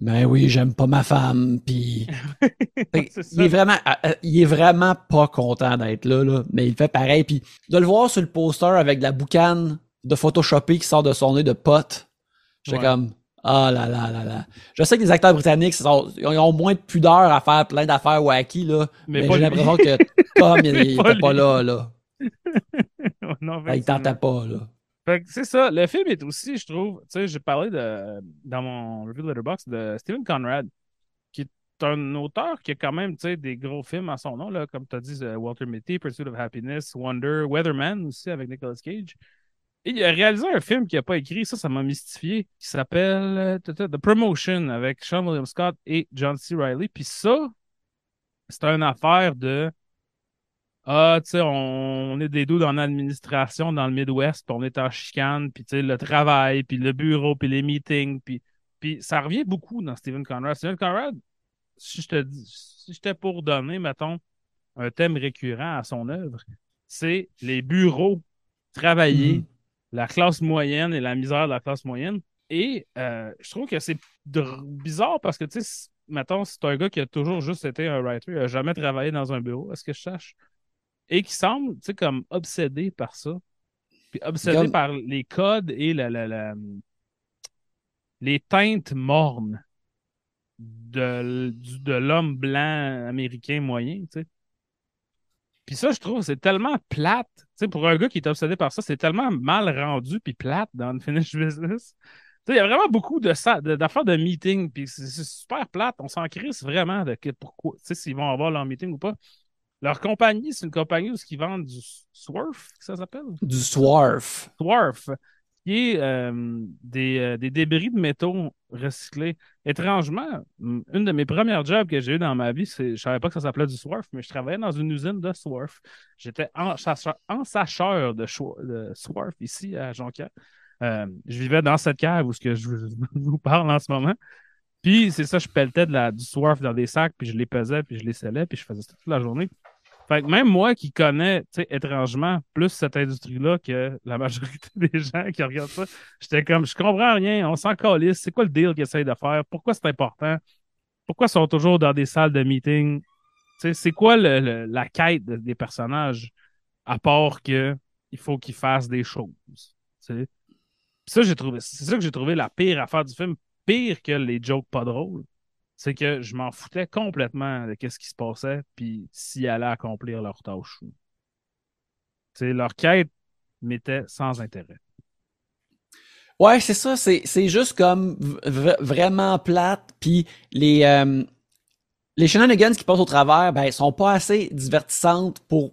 Ben oui, j'aime pas ma femme, puis. Il est vraiment euh, euh, il est vraiment pas content d'être là, là, mais il fait pareil. Puis de le voir sur le poster avec de la boucane de photoshopé qui sort de son nez de pote, j'étais Ouais. comme ah là là là là. Je sais que les acteurs britanniques sont- ils ont moins de pudeur à faire plein d'affaires wacky là, Mais j'ai l'impression que Tom il, il Pas était pas lui. là là. non, Ben, il tentait pas là. C'est ça. Le film est aussi, je trouve, tu sais, j'ai parlé de, dans mon review Letterboxd de Stephen Conrad, qui est un auteur qui a quand même, tu sais, des gros films à son nom, là, comme tu as dit, euh, Walter Mitty, Pursuit of Happiness, Wonder, Weatherman aussi avec Nicolas Cage. Il a réalisé un film qu'il n'a pas écrit, ça, ça m'a mystifié, qui s'appelle euh, The Promotion avec Sean William Scott et John C. Reilly. Puis ça, c'est une affaire de ah, tu sais, on, on est des dos dans l'administration dans le Midwest, puis on est en chicane, puis tu sais, le travail, puis le bureau, puis les meetings, puis, puis ça revient beaucoup dans Stephen Conrad. Stephen Conrad, si je te dis, si j'étais pour donner, mettons, un thème récurrent à son œuvre, c'est les bureaux, travailler, Mhm. la classe moyenne et la misère de la classe moyenne. Et euh, je trouve que c'est bizarre parce que, tu sais, mettons, c'est un gars qui a toujours juste été un writer, il n'a jamais travaillé dans un bureau, à ce que je sache, et qui semble, tu sais, comme obsédé par ça. Puis obsédé Comme- par les codes et la, la- la- les teintes mornes de, de l'homme blanc américain moyen, tu sais. Puis ça, je trouve, c'est tellement plate. Tu sais, pour un gars qui est obsédé par ça, c'est tellement mal rendu puis plate dans Unfinished Business. Tu sais, il y a vraiment beaucoup de ça, de- d'affaires de meeting, puis c'est c'est super plate. On s'en crisse vraiment de que, pourquoi, tu sais, s'ils vont avoir leur meeting ou pas. Leur compagnie, c'est une compagnie où ils vendent du Swerf, que ça s'appelle? Du Swarf. Swarf, qui est euh, des, euh, des débris de métaux recyclés. Étrangement, une de mes premières jobs que j'ai eu dans ma vie, c'est, je savais pas que ça s'appelait du Swarf, mais je travaillais dans une usine de Swarf. J'étais en, sacheur- de, de Swarf ici à Jonquière. Euh, je vivais dans cette cave où ce que je vous- je vous parle en ce moment. Puis c'est ça, je pelletais de la, du Swarf dans des sacs, puis je les pesais, puis je les scellais, puis je faisais ça toute la journée. Fait que même moi qui connais, étrangement, plus cette industrie-là que la majorité des gens qui regardent ça, j'étais comme, je comprends rien, on s'en calisse, c'est quoi le deal qu'ils essayent de faire? Pourquoi c'est important? Pourquoi ils sont toujours dans des salles de meeting? C'est quoi le, la quête des personnages? À part que il faut qu'ils fassent des choses. Ça, j'ai trouvé, c'est ça que j'ai trouvé la pire affaire du film, pire que les jokes pas drôles c'est que je m'en foutais complètement de ce qui se passait, puis s'ils allaient accomplir leur tâche. C'est leur quête m'était sans intérêt. Ouais, c'est ça, c'est, juste comme vraiment plate, puis les, euh, les shenanigans qui passent au travers, ben, sont pas assez divertissantes pour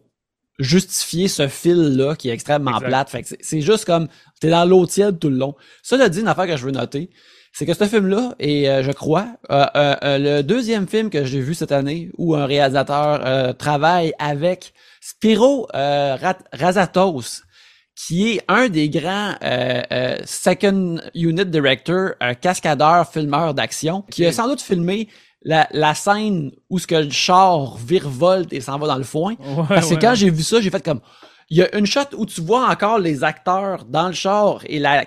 justifier ce fil-là qui est extrêmement plate. Fait c'est, juste comme, t'es dans l'eau tiède tout le long. Ça, dit une affaire que je veux noter, c'est que ce film-là est, euh, je crois, euh, euh, le deuxième film que j'ai vu cette année où un réalisateur travaille avec Spiro Razatos, qui est un des grands second unit director, cascadeur, filmeur d'action, qui a sans doute filmé la, la scène où ce que le char virevolte et s'en va dans le foin. Parce que quand j'ai vu ça, j'ai fait comme il y a une shot où tu vois encore les acteurs dans le char et la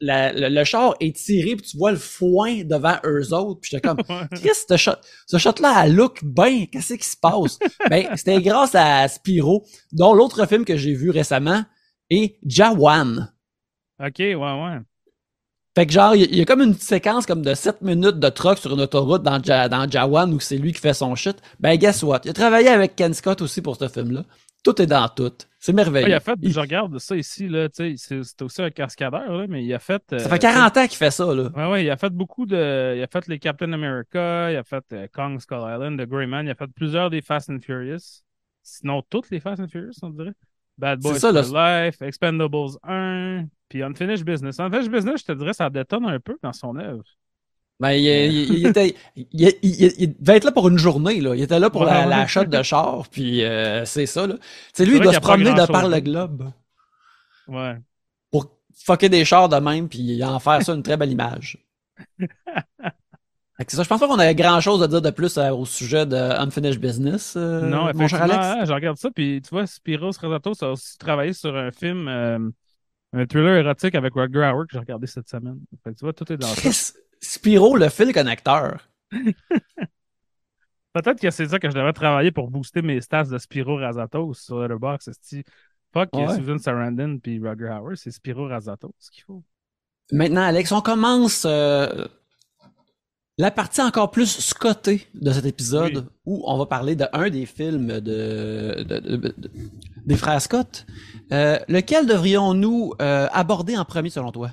le, char est tiré puis tu vois le foin devant eux autres puis j'étais comme qu'est-ce ce shot ce shot là elle look bien qu'est-ce qui se passe? Ben c'était grâce à Spiro dont l'autre film que j'ai vu récemment est Jawan. Ok ouais ouais. Fait que genre il y, a comme une séquence comme de 7 minutes de truck sur une autoroute dans, dans Jawan où c'est lui qui fait son shit. Ben guess what? Il a travaillé avec Ken Scott aussi pour ce film là tout est dans tout. C'est merveilleux. il a fait, je regarde ça ici, là, c'est aussi un cascadeur, là, mais il a fait. ça fait 40 euh, ans qu'il fait ça, là. Ouais, ouais, il a fait beaucoup de. Il a fait les Captain America, il a fait euh, Kong Skull Island, The Grey il a fait plusieurs des Fast and Furious. Sinon, toutes les Fast and Furious, on dirait. Bad Boys for Life, Expendables 1, puis Unfinished Business. Unfinished Business, je te dirais, ça détonne un peu dans son œuvre. Ben, il, il, était, il, devait être là pour une journée, là. Il était là pour la, la shot de char, puis euh, c'est ça, là. C'est lui, il doit se promener de par le globe. Ouais. Pour fucker des chars de même, puis en faire ça une très belle image. c'est ça, je pense pas qu'on ait grand chose à dire de plus euh, au sujet de Unfinished Business. Euh, non, effectivement, hein, je regarde ça, puis tu vois, Spiros Rezatos a aussi travaillé sur un film, un thriller érotique avec Roger Howard que j'ai regardé cette semaine. Fait que tu vois, tout est dans ça. Spiro, le fil connecteur. Peut-être que c'est ça que je devrais travailler pour booster mes stats de Spiro Razatos sur le box. Fuck ouais. Susan Sarandon puis Roger Howard, c'est Spiro Razatos qu'il faut. Maintenant, Alex, on commence euh, la partie encore plus scotée de cet épisode où on va parler d'un des films de, des frères Scott. Euh, lequel devrions-nous euh, aborder en premier selon toi?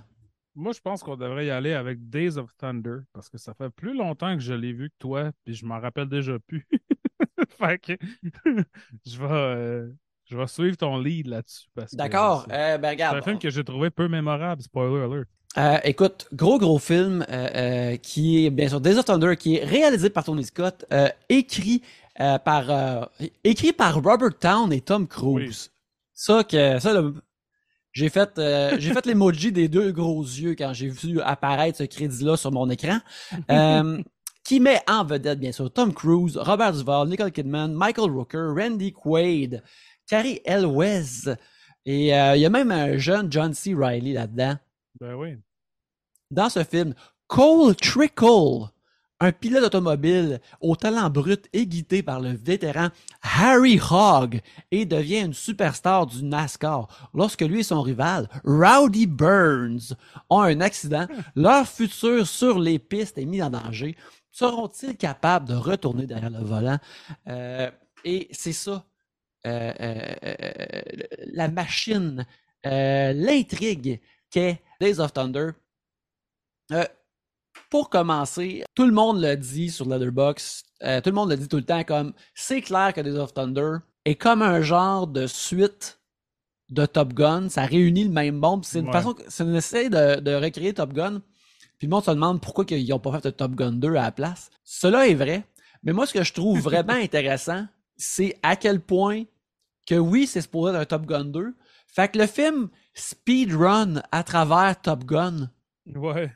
Moi, je pense qu'on devrait y aller avec Days of Thunder parce que ça fait plus longtemps que je l'ai vu que toi, puis je m'en rappelle déjà plus. fait que je vais, euh, je vais suivre ton lead là-dessus. D'accord. Euh, ben, regarde. C'est un film que j'ai trouvé peu mémorable, spoiler alert. Euh, écoute, gros gros film qui est bien sûr Days of Thunder, qui est réalisé par Tony Scott, écrit par écrit par Robert Town et Tom Cruise. Ça que ça j'ai fait, euh, j'ai fait l'emoji des deux gros yeux quand j'ai vu apparaître ce crédit-là sur mon écran. Euh, qui met en vedette, bien sûr, Tom Cruise, Robert Duvall, Nicole Kidman, Michael Rooker, Randy Quaid, Carrie Elwes. Et euh, il y a même un jeune John C. Reilly là-dedans. Ben oui. Dans ce film, Cole Trickle un pilote automobile au talent brut guidé par le vétéran Harry Hogg et devient une superstar du NASCAR lorsque lui et son rival Rowdy Burns ont un accident. Leur futur sur les pistes est mis en danger. Seront-ils capables de retourner derrière le volant? Euh, et c'est ça, euh, euh, la machine, l'intrigue qu'est Days of Thunder pour commencer, tout le monde le dit sur Leatherbox, euh, tout le monde le dit tout le temps comme c'est clair que Days of Thunder est comme un genre de suite de Top Gun, ça réunit le même monde, c'est une façon, c'est une essai de, de, recréer Top Gun. Puis le monde se demande pourquoi ils n'ont pas fait de Top Gun 2 à la place. Cela est vrai, mais moi ce que je trouve vraiment intéressant, c'est à quel point que oui, c'est supposé être un Top Gun 2. Fait que le film speedrun à travers Top Gun. Ouais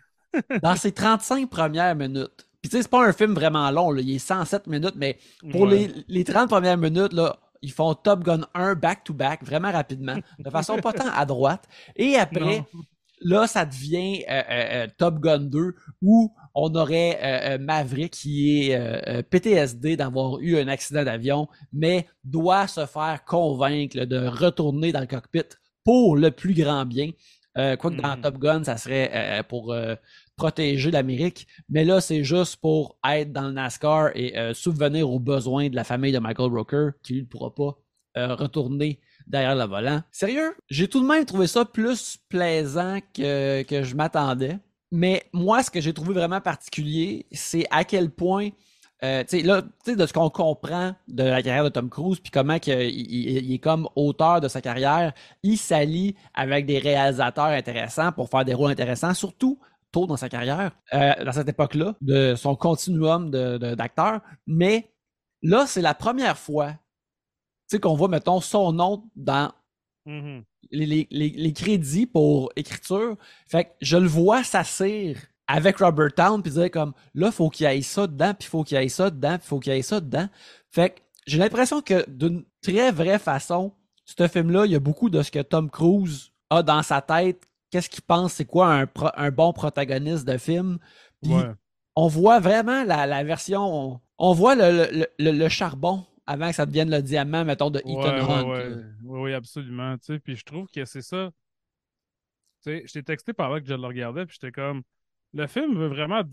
dans ses 35 premières minutes. Puis tu sais, c'est pas un film vraiment long, là. il est 107 minutes, mais pour les, les 30 premières minutes, là, ils font Top Gun 1 back-to-back, vraiment rapidement, de façon pas tant à droite. Et après, là, ça devient euh, euh, euh, Top Gun 2, où on aurait Maverick qui est PTSD d'avoir eu un accident d'avion, mais doit se faire convaincre de retourner dans le cockpit pour le plus grand bien. Quoique dans hmm. Top Gun, ça serait pour protéger l'Amérique, mais là, c'est juste pour être dans le NASCAR et euh, subvenir aux besoins de la famille de Michael Rooker, qui lui ne pourra pas euh, retourner derrière le volant. Sérieux, j'ai tout de même trouvé ça plus plaisant que, que je m'attendais. Mais moi, ce que j'ai trouvé vraiment particulier, c'est à quel point euh, là, de ce qu'on comprend de la carrière de Tom Cruise, puis comment il, est comme auteur de sa carrière, il s'allie avec des réalisateurs intéressants pour faire des rôles intéressants, surtout tôt dans sa carrière, euh, dans cette époque-là, de son continuum d'acteurs. Mais là, c'est la première fois qu'on voit, mettons, son nom dans mm-hmm. les, crédits pour écriture. Fait que je le vois s'assire avec Robert Town puis dire comme là, faut qu'il ait ça dedans, puis faut qu'il ait ça dedans, puis faut qu'il ait ça dedans. Fait que j'ai l'impression que d'une très vraie façon, ce film-là, il y a beaucoup de ce que Tom Cruise a dans sa tête qu'est-ce qu'il pense, c'est quoi un, un, bon protagoniste de film? on voit vraiment la, version, on, voit le, le, charbon avant que ça devienne le diamant, mettons, de Ethan Hunt. Oui, absolument. Puis je trouve que c'est ça. Tu je t'ai texté par là que je le regardais, puis j'étais comme, le film veut vraiment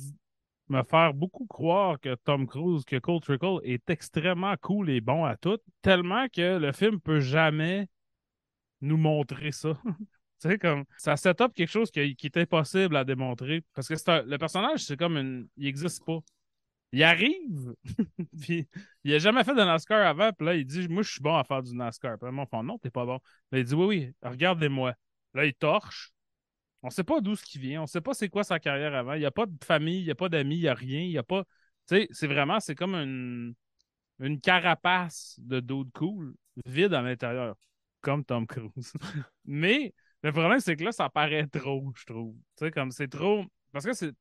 me faire beaucoup croire que Tom Cruise, que Cole Trickle est extrêmement cool et bon à tout, tellement que le film peut jamais nous montrer ça. Tu sais, comme, ça set up quelque chose qui, est impossible à démontrer. Parce que le personnage, c'est comme une. Il n'existe pas. Il arrive, puis il a jamais fait de NASCAR avant, puis là, il dit Moi, je suis bon à faire du NASCAR. Puis là, mon fond, non, t'es pas bon. Là, il dit Oui, oui, regardez-moi. Là, il torche. On sait pas d'où ce qui vient. On sait pas c'est quoi sa carrière avant. Il n'y a pas de famille, il n'y a pas d'amis, il n'y a rien. Il y a pas. Tu sais, c'est vraiment, c'est comme une, une carapace de dude cool, vide à l'intérieur, comme Tom Cruise. Mais le problème, c'est que là, ça paraît trop, je trouve. Tu sais, comme c'est trop. Parce que c'est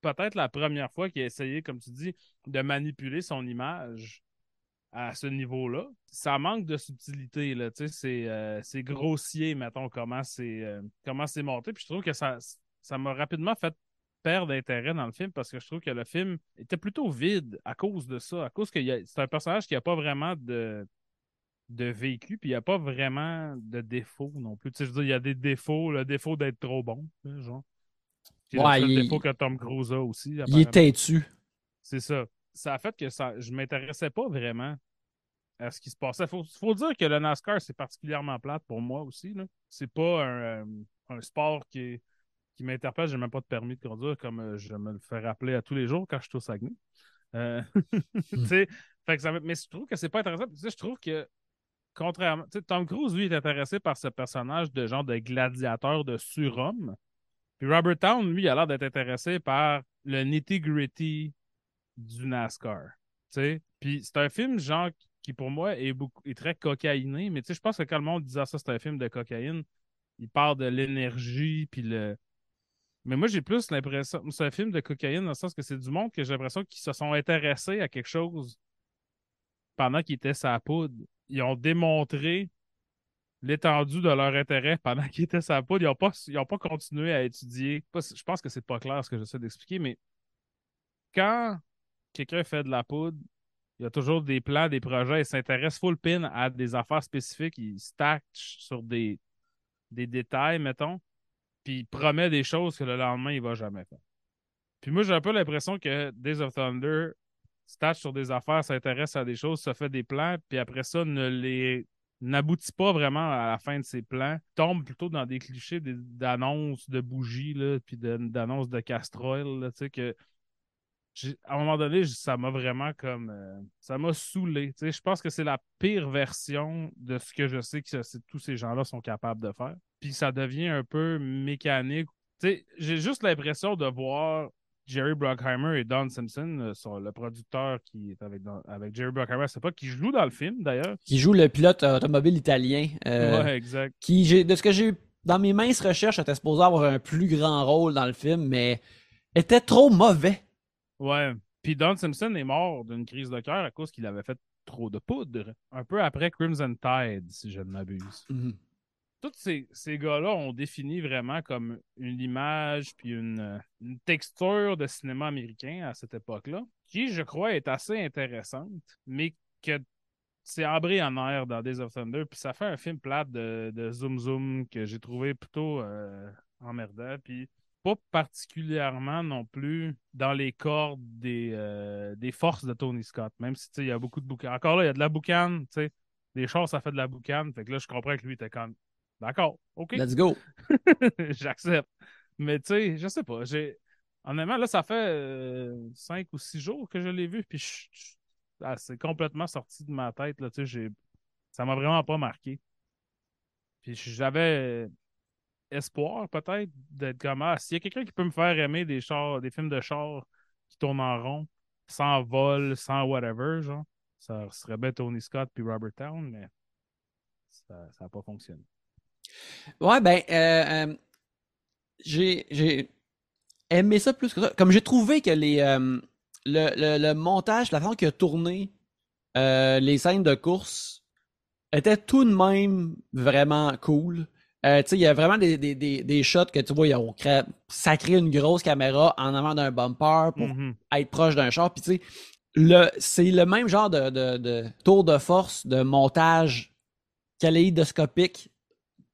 peut-être la première fois qu'il a essayé, comme tu dis, de manipuler son image à ce niveau-là. Ça manque de subtilité, là. Tu sais, c'est, euh, grossier, mettons, comment c'est, euh, comment c'est monté. Puis je trouve que ça, ça m'a rapidement fait perdre d'intérêt dans le film parce que je trouve que le film était plutôt vide à cause de ça. À cause que c'est un personnage qui n'a pas vraiment de de vécu, puis il n'y a pas vraiment de défaut non plus. Tu sais, je veux dire, il y a des défauts, le défaut d'être trop bon, genre. Ouais, le défaut que Tom Cruise a aussi. Il est têtu. C'est ça. Ça a fait que ça, je m'intéressais pas vraiment à ce qui se passait. Il faut, faut, dire que le NASCAR, c'est particulièrement plate pour moi aussi. C'est pas un, euh, un, sport qui, qui m'interpelle. J'ai même pas de permis de conduire, comme euh, je me le fais rappeler à tous les jours quand je suis au Saguenay. Euh, fait que ça, mais je trouve que c'est pas intéressant. je trouve que contrairement. Tom Cruise, lui, est intéressé par ce personnage de genre de gladiateur de surhomme. Puis Robert Town, lui, a l'air d'être intéressé par le nitty-gritty du NASCAR. C'est un film, genre, qui pour moi est, beaucoup, très cocaïné, mais je pense que quand le monde disait ça, c'est un film de cocaïne, il parle de l'énergie, puis le. Mais moi, j'ai plus l'impression. C'est un film de cocaïne dans le sens que c'est du monde que j'ai l'impression qu'ils se sont intéressés à quelque chose pendant qu'ils étaient sa poudre ils ont démontré l'étendue de leur intérêt pendant qu'ils étaient sa poudre. Ils n'ont pas, pas continué à étudier. Je pense que c'est pas clair ce que j'essaie d'expliquer, mais quand quelqu'un fait de la poudre, il y a toujours des plans, des projets, il s'intéresse full pin à des affaires spécifiques, il stack sur des, des détails, mettons, puis il promet des choses que le lendemain, il va jamais faire. Puis moi, j'ai un peu l'impression que Days of Thunder stache sur des affaires, s'intéresse à des choses, se fait des plans, puis après ça, ne les n'aboutit pas vraiment à la fin de ses plans, tombe plutôt dans des clichés d'annonces de bougies, là, puis d'annonces de casserole, tu sais, que à un moment donné, ça m'a vraiment comme. Euh, ça m'a saoulé. Tu sais, je pense que c'est la pire version de ce que je sais que tous ces gens-là sont capables de faire. Puis ça devient un peu mécanique. Tu sais, j'ai juste l'impression de voir Jerry Bruckheimer et Don Simpson, euh, sont le producteur qui est avec, avec Jerry Bruckheimer, c'est pas qui joue dans le film d'ailleurs. Qui joue le pilote automobile italien. Euh, ouais, exact. Qui, de ce que j'ai eu dans mes minces recherches, était supposé avoir un plus grand rôle dans le film, mais était trop mauvais. Ouais. Puis Don Simpson est mort d'une crise de cœur à cause qu'il avait fait trop de poudre. Un peu après Crimson Tide, si je ne m'abuse. Mhm. Tous ces, ces gars-là ont défini vraiment comme une image puis une, une texture de cinéma américain à cette époque-là, qui, je crois, est assez intéressante, mais que c'est abré en air dans Days of Thunder, puis ça fait un film plate de, de Zoom Zoom que j'ai trouvé plutôt euh, emmerdant, puis pas particulièrement non plus dans les cordes des, euh, des forces de Tony Scott, même si tu sais, il y a beaucoup de boucan. Encore là, il y a de la boucane, tu sais, des choses, ça fait de la boucane, fait que là, je comprends que lui était comme D'accord, ok. Let's go. J'accepte. Mais tu sais, je sais pas. J'ai... Honnêtement, là, ça fait euh, cinq ou six jours que je l'ai vu, puis je- ah, c'est complètement sorti de ma tête. Là, j'ai... Ça m'a vraiment pas marqué. Puis j'avais espoir, peut-être, d'être comme ah, s'il y a quelqu'un qui peut me faire aimer des chars, des films de chars qui tournent en rond, sans vol, sans whatever, genre, ça serait bien Tony Scott puis Robert Town, mais ça n'a pas fonctionné. Ouais, ben, euh, euh, j'ai, aimé ça plus que ça. Comme j'ai trouvé que les, euh, le, montage, la façon qu'il a tourné les scènes de course était tout de même vraiment cool. Euh, il y a vraiment des, des, des, des shots que tu vois, ils ont sacré une grosse caméra en avant d'un bumper pour Mhm. être proche d'un char. Puis tu sais, le, c'est le même genre de, de, de tour de force, de montage kaléidoscopique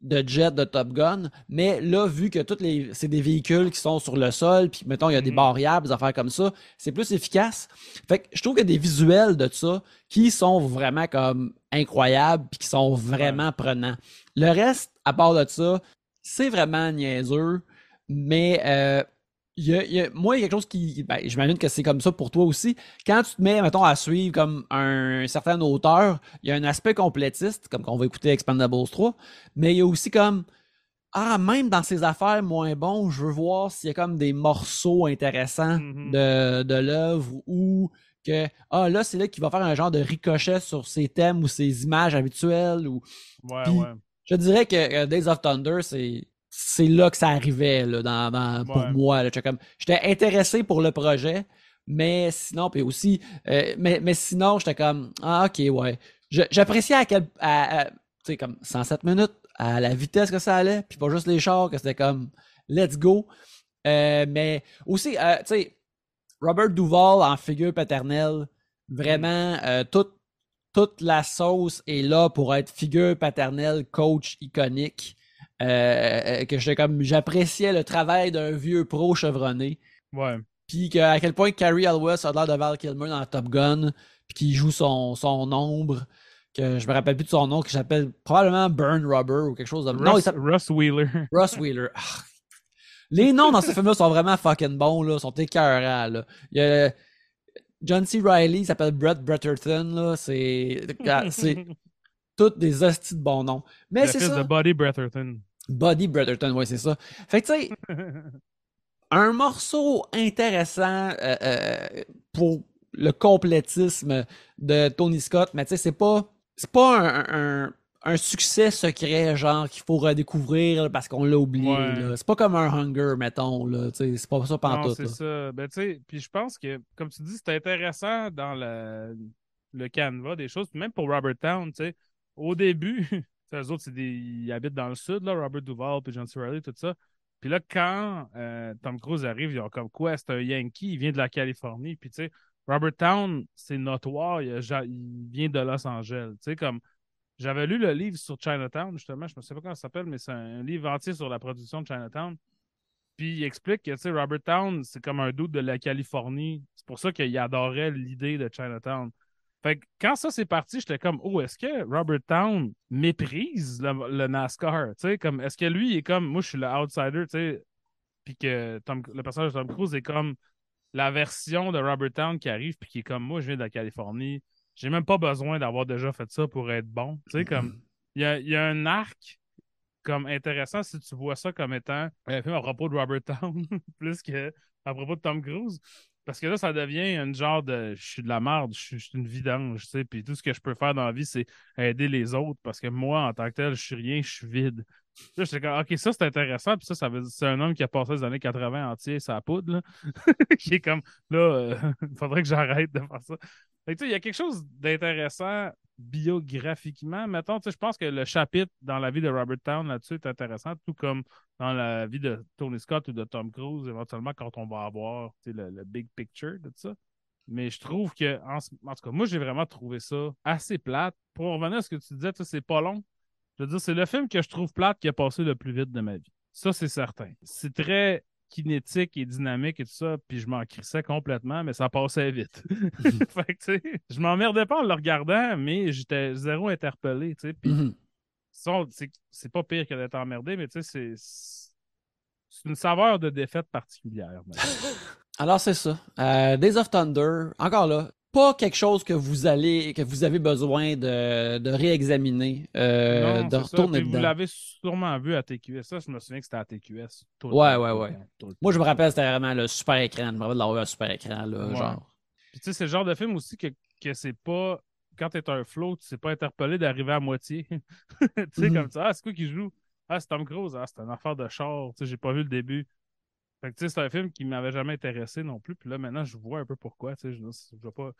de jet de Top Gun, mais là, vu que toutes les c'est des véhicules qui sont sur le sol, puis mettons, il y a des Mhm. barrières, des affaires comme ça, c'est plus efficace. Fait que je trouve qu'il y a des visuels de ça qui sont vraiment comme incroyables, puis qui sont vraiment prenants. Le reste, à part de ça, c'est vraiment niaiseux, mais euh, y a- il y a- moi, il y a quelque chose qui. Ben, J'imagine que c'est comme ça pour toi aussi. Quand tu te mets, mettons, à suivre comme un certain auteur, il y a un aspect complétiste, comme qu'on va écouter Expendables 3, mais il y a aussi comme. Ah, même dans ces affaires moins bons, je veux voir s'il y a comme des morceaux intéressants Mhm. de, de l'œuvre ou que. Ah, là, c'est là qu'il va faire un genre de ricochet sur ses thèmes ou ses images habituelles ou Ouais, ouais. Je dirais que euh, Days of Thunder, c'est c'est là que ça arrivait là, dans, dans- pour Ouais. moi. là. J'étais comme- J'étais intéressé pour le projet, mais sinon, puis aussi, euh, mais, mais sinon, j'étais comme Ah, ok, ouais. J'appréciais à quel. à- à- tu sais, comme 107 minutes, à la vitesse que ça allait, puis pas juste les chars, que c'était comme Let's go. Euh, mais aussi, euh, tu sais, Robert Duval en figure paternelle, vraiment, euh, toute, la sauce est là pour être figure paternelle, coach iconique. Euh, euh, que j'étais comme j'appréciais le travail d'un vieux pro chevronné. Ouais. Puis que, à quel point Carrie Elwes a l'air de Val Kilmer dans Top Gun, puis qu'il joue son, son ombre, que je me rappelle plus de son nom, que j'appelle probablement Burn Rubber ou quelque chose de. non, il Russ, s'appelle Russ Wheeler. Russ Wheeler. Ah. Les noms dans ce film-là sont vraiment fucking bons, là, sont écœurants. Là. Il y a John C. Reilly, il s'appelle Brett Bretterton, là, c'est c'est tous des hosties de bons noms. Mais le c'est ça. de Buddy Bretherton. Buddy Bretterton, ouais, c'est ça. Fait que, tu sais, un morceau intéressant euh, euh, pour le complétisme de Tony Scott, mais tu sais, c'est pas, c'est pas un, un, un succès secret, genre, qu'il faut redécouvrir parce qu'on l'a oublié. Ouais. C'est pas comme un Hunger, mettons, C'est pas ça non, pantoute. c'est là. ça. Ben, tu sais, puis je pense que, comme tu dis, c'est intéressant dans le, le canevas des choses. Même pour Robert Town, tu sais, au début, eux autres, c'est des, ils habitent dans le sud, là, Robert Duval, puis John C. Reilly, tout ça. Puis là, quand euh, Tom Cruise arrive, ils ont comme quoi, c'est un Yankee, il vient de la Californie. Puis tu sais, Robert Town, c'est notoire, il, a il vient de Los Angeles. Tu sais, comme j'avais lu le livre sur Chinatown, justement, je ne sais pas comment ça s'appelle, mais c'est un, livre entier sur la production de Chinatown. Puis il explique que, tu sais, Robert Town, c'est comme un doute de la Californie. C'est pour ça qu'il adorait l'idée de Chinatown. Fait que quand ça c'est parti, j'étais comme, oh, est-ce que Robert Town méprise le, NASCAR? Tu sais, comme, est-ce que lui est comme, moi je suis le outsider, tu sais, puis que Tom- le personnage de Tom Cruise est comme la version de Robert Town qui arrive, puis qui est comme, moi je viens de la Californie, j'ai même pas besoin d'avoir déjà fait ça pour être bon. Tu sais, comme, il y a, y a un arc comme intéressant si tu vois ça comme étant un film à propos de Robert Town plus que à propos de Tom Cruise. Parce que là, ça devient une genre de je suis de la merde, je suis, une vidange, tu sais, puis tout ce que je peux faire dans la vie, c'est aider les autres parce que moi, en tant que tel, je suis rien, je suis vide. Là, j'étais comme, OK, ça, c'est intéressant, puis ça, ça veut dire- c'est un homme qui a passé les années 80 entier sa poudre, là, qui est comme, là, euh, il faudrait que j'arrête de faire ça. Il y a quelque chose d'intéressant biographiquement. Mettons, je pense que le chapitre dans la vie de Robert Town là-dessus est intéressant, tout comme dans la vie de Tony Scott ou de Tom Cruise, éventuellement, quand on va avoir le, le big picture de ça. Mais je trouve que, en, en tout cas, moi, j'ai vraiment trouvé ça assez plate. Pour revenir à ce que tu disais, c'est pas long. Je veux dire, c'est le film que je trouve plate qui a passé le plus vite de ma vie. Ça, c'est certain. C'est très kinétique et dynamique et tout ça, puis je m'en crissais complètement, mais ça passait vite. fait que, tu sais, je m'emmerdais pas en le regardant, mais j'étais zéro interpellé, tu sais. Puis Mhm. c'est pas pire que d'être emmerdé, mais tu sais, c'est une saveur de défaite particulière. Alors c'est ça. Euh, Days of Thunder, encore là, pas quelque chose que vous allez, que vous avez besoin de, de réexaminer, euh, Non, de c'est ça. retourner Puis Vous dedans. l'avez sûrement vu à TQS. Ça, je me souviens que c'était à TQS. tout le Ouais, temps, ouais, tout le ouais. Moi, je me rappelle, c'était vraiment le super écran. Je me rappelle de l'avoir un super écran, là, Ouais. genre. Puis tu sais, c'est le genre de film aussi que, que c'est pas. Quand t'es un flow, tu sais pas interpellé d'arriver à moitié. tu sais, Mhm. comme ça. Ah, c'est quoi qui joue? Ah, c'est Tom Cruise. Ah, c'est une affaire de char. Tu sais, j'ai pas vu le début. Fait que tu sais, c'est un film qui m'avait jamais intéressé non plus. Puis là, maintenant, je vois un peu pourquoi. Je, je vois pas.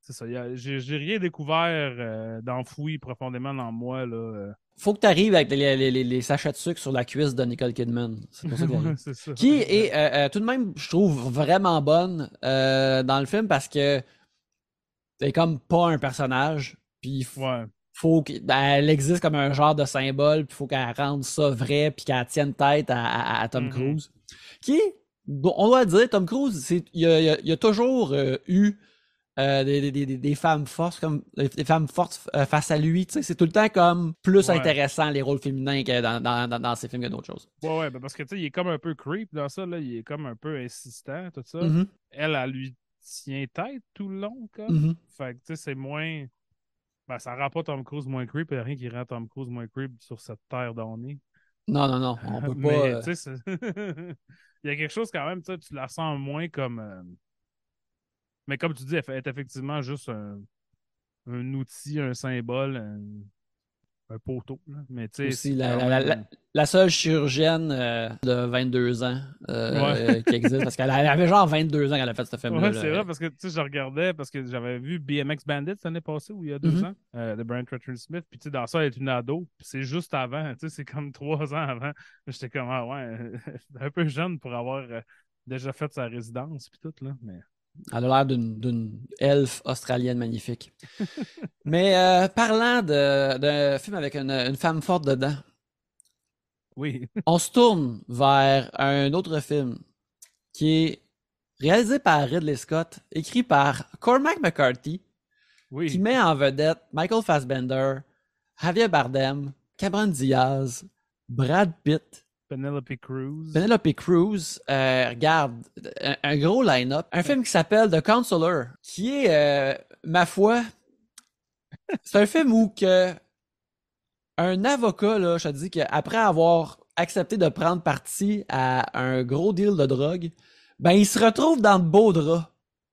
C'est ça. il y a- J'ai rien découvert euh, d'enfoui profondément dans moi. Là. euh. Faut que tu arrives avec les, les- les- les sachets de sucre sur la cuisse de Nicole Kidman. C'est pour ça que. Qui est euh, euh, tout de même, je trouve, vraiment bonne dans le film parce que c'est comme pas un personnage. Puis faut, Ouais. faut que- ben, elle existe comme un genre de symbole, puis il faut qu'elle rende ça vrai, puis qu'elle tienne tête à, à- à Tom Mhm. Cruise. Qui est, bon, on doit le dire, Tom Cruise, il y a, il a- il y a toujours euh, eu euh, des, des- des- des femmes fortes, comme des femmes fortes euh, face à lui. C'est tout le temps comme plus Ouais. intéressant les rôles féminins que dans, dans, dans, dans ces films que d'autres choses. Ouais, ouais, ben parce que tu sais, il est comme un peu creep dans ça, là. Il est comme un peu insistant, tout ça. Mhm, Elle, elle lui tient tête tout le long, comme. mhm. Fait que tu sais, c'est moins. Ben, ça rend pas Tom Cruise moins creep, il y a rien qui rend Tom Cruise moins creep sur cette terre donnée. Non, non, non, on peut pas. Mais, euh, il y a quelque chose quand même, tu la sens moins comme. euh, Mais comme tu dis, elle est effectivement juste un, un outil, un symbole, un, un poteau. Là. Mais Aussi, la, quand la- même- la- la seule chirurgienne euh, de 22 ans euh, euh, qui existe, parce qu'elle elle avait genre 22 ans quand elle a fait ce film-là. Ouais, c'est vrai, parce que tu sais, je regardais, parce que j'avais vu BMX Bandit l'année passée, ou il y a deux Mhm. ans, de Brian Trotron Smith, puis tu sais, dans ça, elle est une ado, puis c'est juste avant, tu sais, c'est comme trois ans avant. J'étais comme, ah ouais, un peu jeune pour avoir déjà fait sa résidence, puis tout, là, mais... Elle a l'air d'une elfe australienne magnifique. Mais euh, parlant d'un film avec une, une femme forte dedans, Oui. on se tourne vers un autre film qui est réalisé par Ridley Scott, écrit par Cormac McCarthy, Oui. qui met en vedette Michael Fassbender, Javier Bardem, Cameron Diaz, Brad Pitt, Penelope Cruz. Penelope Cruz. Euh, regarde, un, un gros line-up. Un film qui s'appelle The Counselor, qui est, euh, ma foi, c'est un film où que un avocat, là, je te dis qu'après avoir accepté de prendre parti à un gros deal de drogue, ben il se retrouve dans de beaux draps.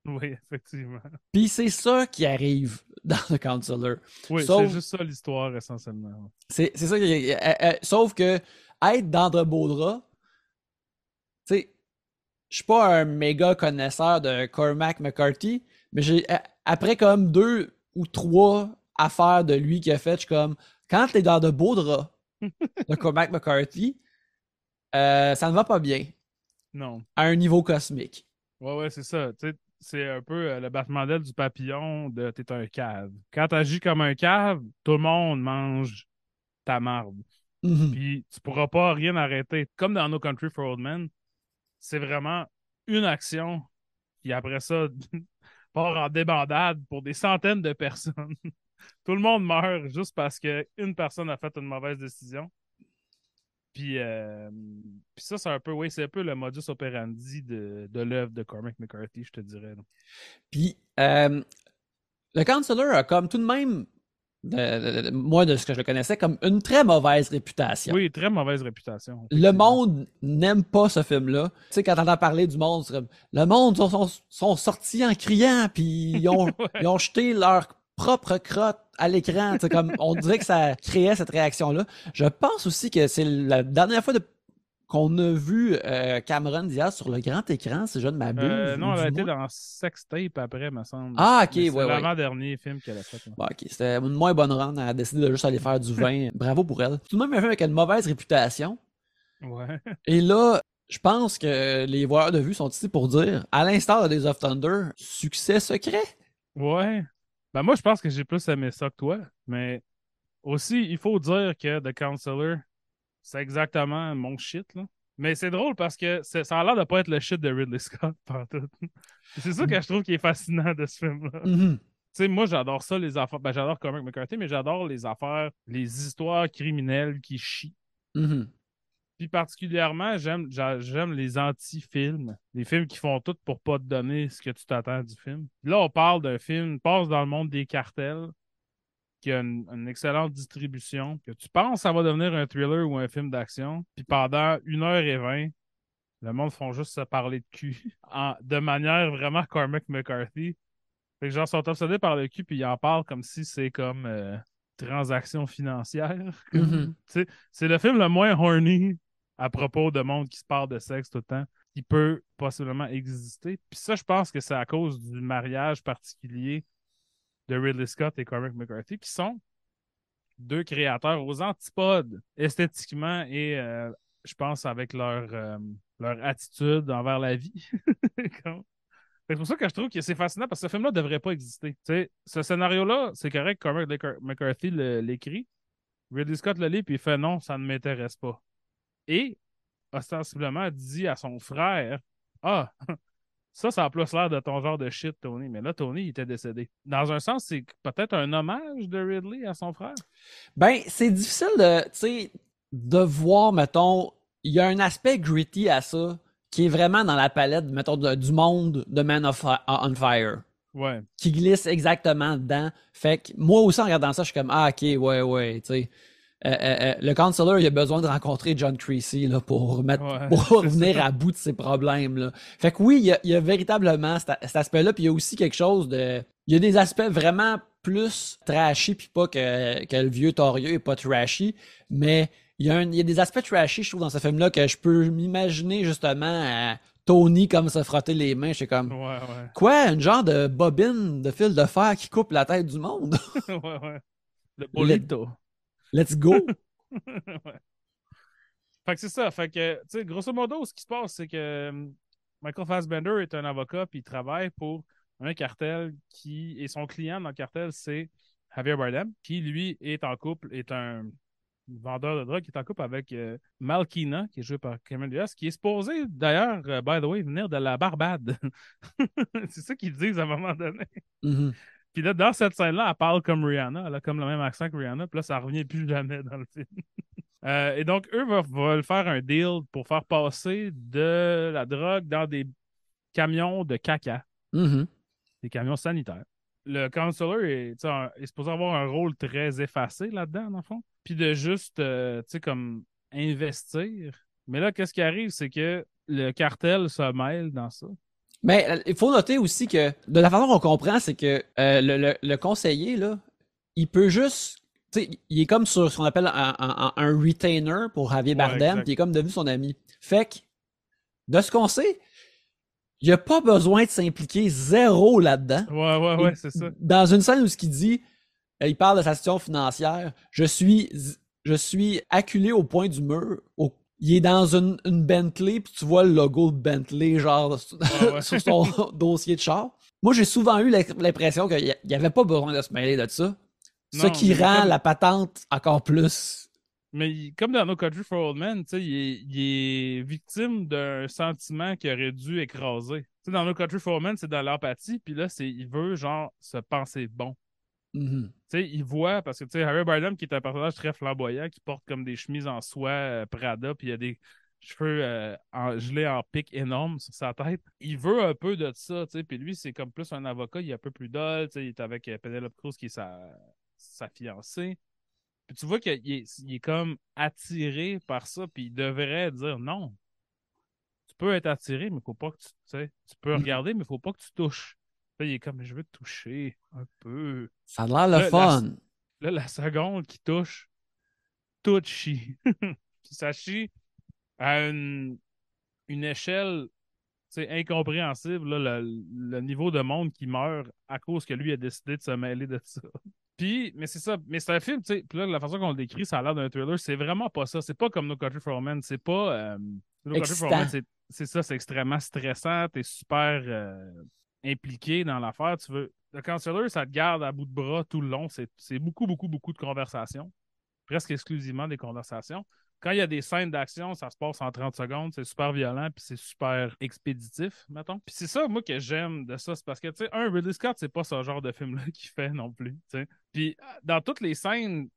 Oui, effectivement. Puis c'est ça qui arrive dans The Counselor. Oui, Sauf- c'est juste ça l'histoire, essentiellement. C'est ça. qui- euh, sauf que être dans de beaux draps, tu sais, je suis pas un méga connaisseur de Cormac McCarthy, mais j'ai après comme deux ou trois affaires de lui qu'il a fait, je suis comme quand t'es dans de beaux draps de Cormac McCarthy, euh, ça ne va pas bien Non. à un niveau cosmique. Ouais, ouais, c'est ça. Tu sais, c'est un peu euh, le battement d'aile du papillon de t'es un cave. Quand t'agis comme un cave, tout le monde mange ta marde. Mhm. Puis tu pourras pas rien arrêter. Comme dans No Country for Old Men, c'est vraiment une action qui après ça part en débandade pour des centaines de personnes. Tout le monde meurt juste parce qu'une personne a fait une mauvaise décision. Puis, euh, puis ça, c'est un peu, oui, c'est un peu le modus operandi de, de l'œuvre de Cormac McCarthy, je te dirais. Puis, euh, le Counselor a comme tout de même, de- de- de- moi de ce que je le connaissais, comme une très mauvaise réputation. Oui, très mauvaise réputation. Le monde n'aime pas ce film-là. Tu sais, quand t'entends parler du monde, le monde sont, sont, sont sortis en criant, puis ils ont, Ouais. ils ont jeté leur propre crotte à l'écran. Comme, on dirait que ça créait cette réaction-là. Je pense aussi que c'est la dernière fois de- qu'on a vu euh, Cameron Diaz sur le grand écran, si je ne m'abuse. Euh, non, ou elle a été dans Sextape après, me semble. Ah, ok, Mais c'est ouais, ouais. l'avant-dernier film qu'elle a fait. Bon, ok, c'était une moins bonne run. Elle a décidé de juste aller faire du vin. Bravo pour elle. Tout de même un film avec une mauvaise réputation. Ouais. Et là, je pense que les voyeurs de vue sont ici pour dire, à l'instar de Days of Thunder, succès secret. Ouais. Ben moi, je pense que j'ai plus aimé ça que toi, mais aussi, il faut dire que The Counselor, c'est exactement mon shit, là. Mais c'est drôle parce que ça a l'air de pas être le shit de Ridley Scott, pantoute. C'est ça que je trouve qui est fascinant de ce film-là. Tu Mhm. sais, moi, j'adore ça, les affaires. Ben, j'adore Cormac McCarthy, mais j'adore les affaires, les histoires criminelles qui chient. Mhm. Puis particulièrement, j'aime j'a- j'aime les anti-films. Les films qui font tout pour pas te donner ce que tu t'attends du film. Là, on parle d'un film passe dans le monde des cartels, qui a une, une excellente distribution, que tu penses ça va devenir un thriller ou un film d'action. Puis pendant une heure et vingt, le monde font juste se parler de cul. En- de manière vraiment Cormac McCarthy. Fait que genre, sont obsédés par le cul, puis ils en parlent comme si c'est comme euh, transaction financière. Mhm. Sais, c'est le film le moins horny à propos de monde qui se parle de sexe tout le temps qui peut possiblement exister. Puis ça, je pense que c'est à cause du mariage particulier de Ridley Scott et Cormac McCarthy, qui sont deux créateurs aux antipodes esthétiquement et euh, je pense avec leur, euh, leur attitude envers la vie. C'est pour ça que je trouve que c'est fascinant parce que ce film-là ne devrait pas exister. Tu sais, ce scénario-là, c'est correct, Cormac McCarthy l'écrit. Ridley Scott le lit puis il fait non, ça ne m'intéresse pas. Et, ostensiblement, dit à son frère Ah, ça, ça a plus l'air de ton genre de shit, Tony. Mais là, Tony, il était décédé. Dans un sens, c'est peut-être un hommage de Ridley à son frère. Ben, c'est difficile de, de voir, mettons, il y a un aspect gritty à ça qui est vraiment dans la palette, mettons, de- du monde de Man of on Fire. Ouais. qui glisse exactement dedans. Fait que moi aussi, en regardant ça, je suis comme, ah, ok, ouais, ouais, tu sais. Euh, euh, euh, le counselor, il a besoin de rencontrer John Creasy là, pour, mettre, Ouais, pour venir à bout de ses problèmes. Là. Fait que oui, il y a, il y a véritablement cet, cet aspect-là, puis il y a aussi quelque chose de... Il y a des aspects vraiment plus trashy, puis pas que, que le vieux Torieux est pas trashy, mais il y, a un- il y a des aspects trashy, je trouve, dans ce film-là, que je peux m'imaginer justement à Tony comme se frotter les mains. Je comme, Ouais, ouais. Quoi, une genre de bobine de fil de fer qui coupe la tête du monde? ouais, ouais. Le bolito. Let's go! ouais. Fait que c'est ça. Fait que, tu sais, grosso modo, ce qui se passe, c'est que euh, Michael Fassbender est un avocat, puis il travaille pour un cartel qui. Et son client dans le cartel, c'est Javier Bardem, qui, lui, est en couple, est un vendeur de drogue, qui est en couple avec euh, Malkina, qui est joué par Cameron Diaz, qui est supposé, d'ailleurs, euh, by the way, venir de la Barbade. c'est ça qu'ils disent à un moment donné. Mhm. Puis là, dans cette scène-là, elle parle comme Rihanna. Elle a comme le même accent que Rihanna. Puis là, ça revient plus jamais dans le film. Euh, et donc, eux veulent, faire un deal pour faire passer de la drogue dans des camions de caca, Mhm. des camions sanitaires. Le counselor est, un- est supposé avoir un rôle très effacé là-dedans, dans le fond. Puis de juste, euh, tu sais, comme investir. Mais là, qu'est-ce qui arrive, c'est que le cartel se mêle dans ça. Mais euh, il faut noter aussi que, de la façon qu'on comprend, c'est que euh, le, le- le conseiller, là, il peut juste. Tu sais, il est comme sur ce qu'on appelle un, un- un retainer pour Javier Bardem, puis il est comme devenu son ami. Fait que, de ce qu'on sait, il a pas besoin de s'impliquer zéro là-dedans. Ouais, ouais, ouais, c'est ça. Dans une scène où ce qu'il dit, euh, il parle de sa situation financière, je suis, je suis acculé au point du mur. au- il est dans une, une Bentley, puis tu vois le logo de Bentley, genre, sur- Ah ouais. sur son dossier de char. Moi, j'ai souvent eu l'im- l'impression qu'il n'y avait pas besoin de se mêler de ça. Ce qui rend comme- la patente encore plus. Mais comme dans No Country for Old Men, tu sais, il, est- il est victime d'un sentiment qu'il aurait dû écraser. Tu sais, dans No Country for Old Men, c'est dans l'empathie, puis là, c'est il veut, genre, se penser bon. Mhm. Il voit, parce que, Harry Bardem, qui est un personnage très flamboyant, qui porte comme des chemises en soie euh, Prada, puis il a des cheveux euh, en, gelés en pic énormes sur sa tête. Il veut un peu de ça, puis lui, c'est comme plus un avocat, il est un peu plus dol, il est avec euh, Penelope Cruz, qui est sa, sa fiancée. Puis tu vois qu'il est, il est comme attiré par ça, puis il devrait dire non. Tu peux être attiré, mais faut pas que tu, tu sais, tu peux Mm. regarder, mais faut pas que tu touches. Là, il est comme, je veux te toucher un peu. Ça a l'air Là, le la- fun. Là, la seconde qui touche, tout chie. Puis ça chie à une, une échelle c'est incompréhensible là, le, le, niveau de monde qui meurt à cause que lui a décidé de se mêler de ça. Puis, mais c'est ça, mais c'est un film, tu sais, puis là, la façon qu'on le décrit, ça a l'air d'un thriller, c'est vraiment pas ça. C'est pas comme No Country for Men, c'est pas. Euh, no Country for Men, c'est ça, c'est extrêmement stressant, t'es super euh, impliqué dans l'affaire. Tu veux. Le Counselor, ça te garde à bout de bras tout le long. C'est beaucoup, beaucoup, beaucoup de conversations. Presque exclusivement des conversations quand il y a des scènes d'action, ça se passe en 30 secondes, c'est super violent, puis c'est super expéditif, mettons. Puis c'est ça, moi, que j'aime de ça, c'est parce que, tu sais, un, Ridley Scott, c'est pas ce genre de film-là qu'il fait non plus, tu. Puis dans toutes les scènes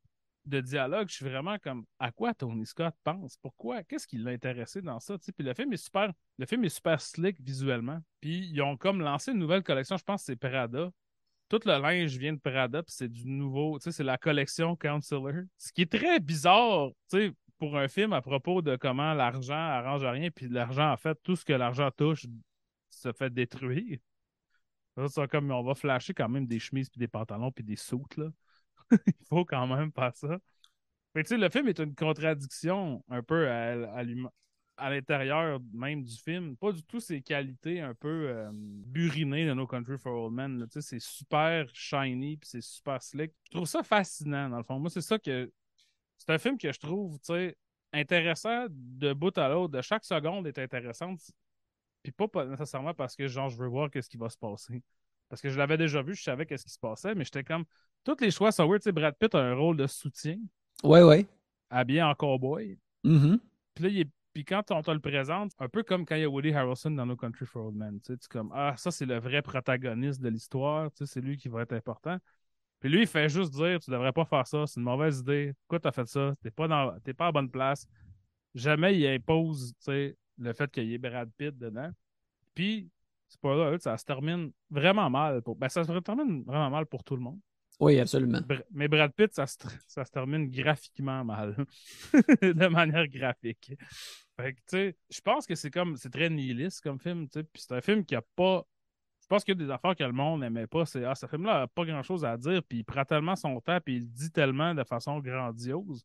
de dialogue, je suis vraiment comme, à quoi Tony Scott pense? Pourquoi? Qu'est-ce qui l'a intéressé dans ça? Puis le film est super, le film est super slick visuellement. Puis ils ont comme lancé une nouvelle collection, je pense que c'est Prada, tout le linge vient de Prada, puis c'est du nouveau, tu sais, c'est la collection Counselor. Ce qui est très bizarre, tu sais, pour un film à propos de comment l'argent arrange rien, puis l'argent, en fait, tout ce que l'argent touche se fait détruire. Ça, comme on va flasher quand même des chemises, puis des pantalons, puis des soutes, là. Il faut quand même pas ça. Le film est une contradiction un peu à, l'intérieur même du film. Pas du tout ses qualités un peu euh, burinées de No Country for Old Men. C'est super shiny puis c'est super slick. Je trouve ça fascinant, dans le fond. Moi, c'est ça que c'est un film que je trouve, intéressant de bout à l'autre. Chaque seconde est intéressante. Puis pas nécessairement parce que, genre, je veux voir qu'est-ce qui va se passer. Parce que je l'avais déjà vu, je savais qu'est-ce qui se passait, mais j'étais comme. Tous les choix sont weird. Tu sais, Brad Pitt a un rôle de soutien. Ouais, ouais. Habillé en cowboy. Mm-hmm. Puis là, il est puis quand on te le présente, un peu comme quand il y a Woody Harrelson dans No Country for Old Men, tu sais, comme ah ça c'est le vrai protagoniste de l'histoire, tu sais, c'est lui qui va être important. Puis lui, il fait juste dire Tu devrais pas faire ça, c'est une mauvaise idée. Pourquoi tu as fait ça? T'es pas, dans... pas à bonne place. Jamais il impose le fait qu'il y ait Brad Pitt dedans. Puis, spoiler, ça se termine vraiment mal. Pour... Ben, ça se termine vraiment mal pour tout le monde. Oui, absolument. Mais Brad Pitt, ça se, termine graphiquement mal. de manière graphique. Fait que, tu sais, je pense que c'est comme, c'est très nihiliste comme film, tu sais. Puis c'est un film qui a pas je pense qu'il y a des affaires que le monde n'aimait pas. C'est Ah, ce film-là n'a pas grand-chose à dire, puis il prend tellement son temps, puis il dit tellement de façon grandiose.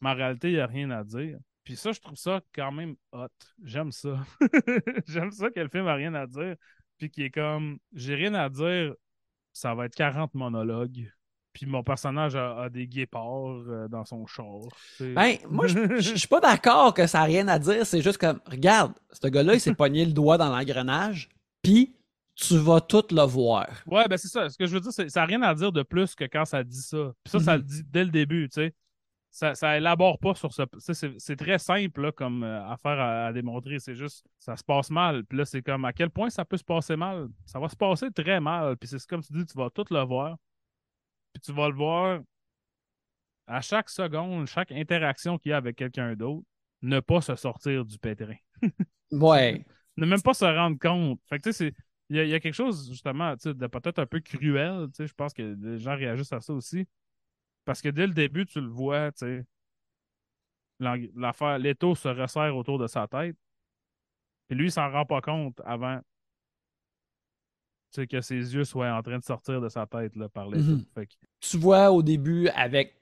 Mais en réalité, il n'y a rien à dire. Puis ça, je trouve ça quand même hot. J'aime ça. J'aime ça que le film n'a rien à dire. Puis qui est comme J'ai rien à dire, ça va être 40 monologues. Puis mon personnage a, des guépards euh, dans son char. Ben, moi, je suis pas d'accord que ça n'a rien à dire. C'est juste comme, regarde, ce gars-là, il s'est pogné le doigt dans l'engrenage, puis tu vas tout le voir. Ouais, ben c'est ça. Ce que je veux dire, ça n'a rien à dire de plus que quand ça dit ça. Puis ça, ça le mhm. dit dès le début, tu sais. Ça, ça élabore pas sur ce. C'est très simple là, comme euh, affaire à, démontrer. C'est juste, ça se passe mal. Puis là, c'est comme à quel point ça peut se passer mal? Ça va se passer très mal. Puis c'est comme tu dis, tu vas tout le voir. Puis tu vas le voir à chaque seconde, chaque interaction qu'il y a avec quelqu'un d'autre, ne pas se sortir du pétrin. ouais. Ne même pas se rendre compte. Fait que tu sais, il y, a, quelque chose, justement, de peut-être un peu cruel. Je pense que les gens réagissent à ça aussi. Parce que dès le début, tu le vois, l'affaire, l'étau se resserre autour de sa tête. Et lui, il s'en rend pas compte avant que ses yeux soient en train de sortir de sa tête là, par l'étau. Mm-hmm. Tu vois au début avec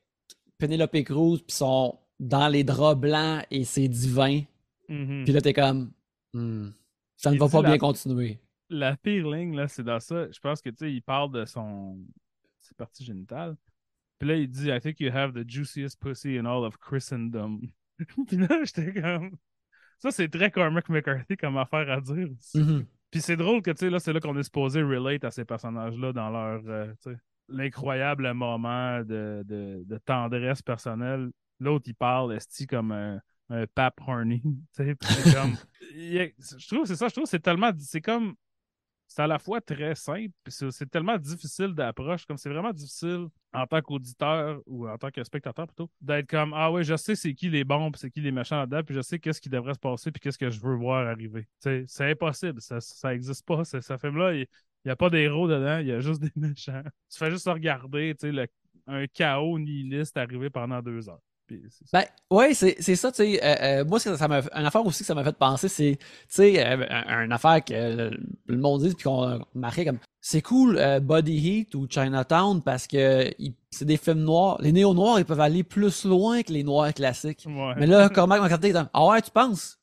Penelope Cruz, puis sont dans les draps blancs et c'est divin. Mm-hmm. Puis là, t'es comme, hmm, ça ne va pas bien continuer la pire ligne, là, c'est dans ça. Je pense que, tu sais, il parle de son. ses parties génitales. Puis là, il dit I think you have the juiciest pussy in all of Christendom. Puis là, j'étais comme. Ça, c'est très Cormac McCarthy comme affaire à dire. Mm-hmm. Puis c'est drôle que, tu sais, là, c'est là qu'on est supposé relate à ces personnages-là dans leur. Euh, tu sais, l'incroyable moment de, de, de, tendresse personnelle. L'autre, il parle, esti, comme un, un pape horny. Tu sais, comme. je trouve, c'est ça, je trouve, c'est tellement. C'est comme c'est à la fois très simple, c'est tellement difficile d'approche, comme c'est vraiment difficile en tant qu'auditeur ou en tant que spectateur plutôt, d'être comme Ah ouais, je sais c'est qui les bons, puis c'est qui les méchants là-dedans, puis je sais qu'est-ce qui devrait se passer, puis qu'est-ce que je veux voir arriver. C'est impossible, ça n'existe pas. Ce film-là, il n'y a pas d'héros dedans, il y a juste des méchants. Tu fais juste regarder le, un chaos nihiliste arriver pendant deux heures. Puis c'est ça. Ben, ouais, c'est, c'est ça, tu sais. euh, euh, moi, ça, ça m'a, une affaire aussi que ça m'a fait penser, c'est, tu sais, euh, un- une affaire que le, le monde dit, puis qu'on a remarqué comme, c'est cool, euh, Body Heat ou Chinatown, parce que c'est des films noirs. Les néo-noirs, ils peuvent aller plus loin que les noirs classiques. Ouais. Mais là, Cormac McCarthy ah ouais, tu penses?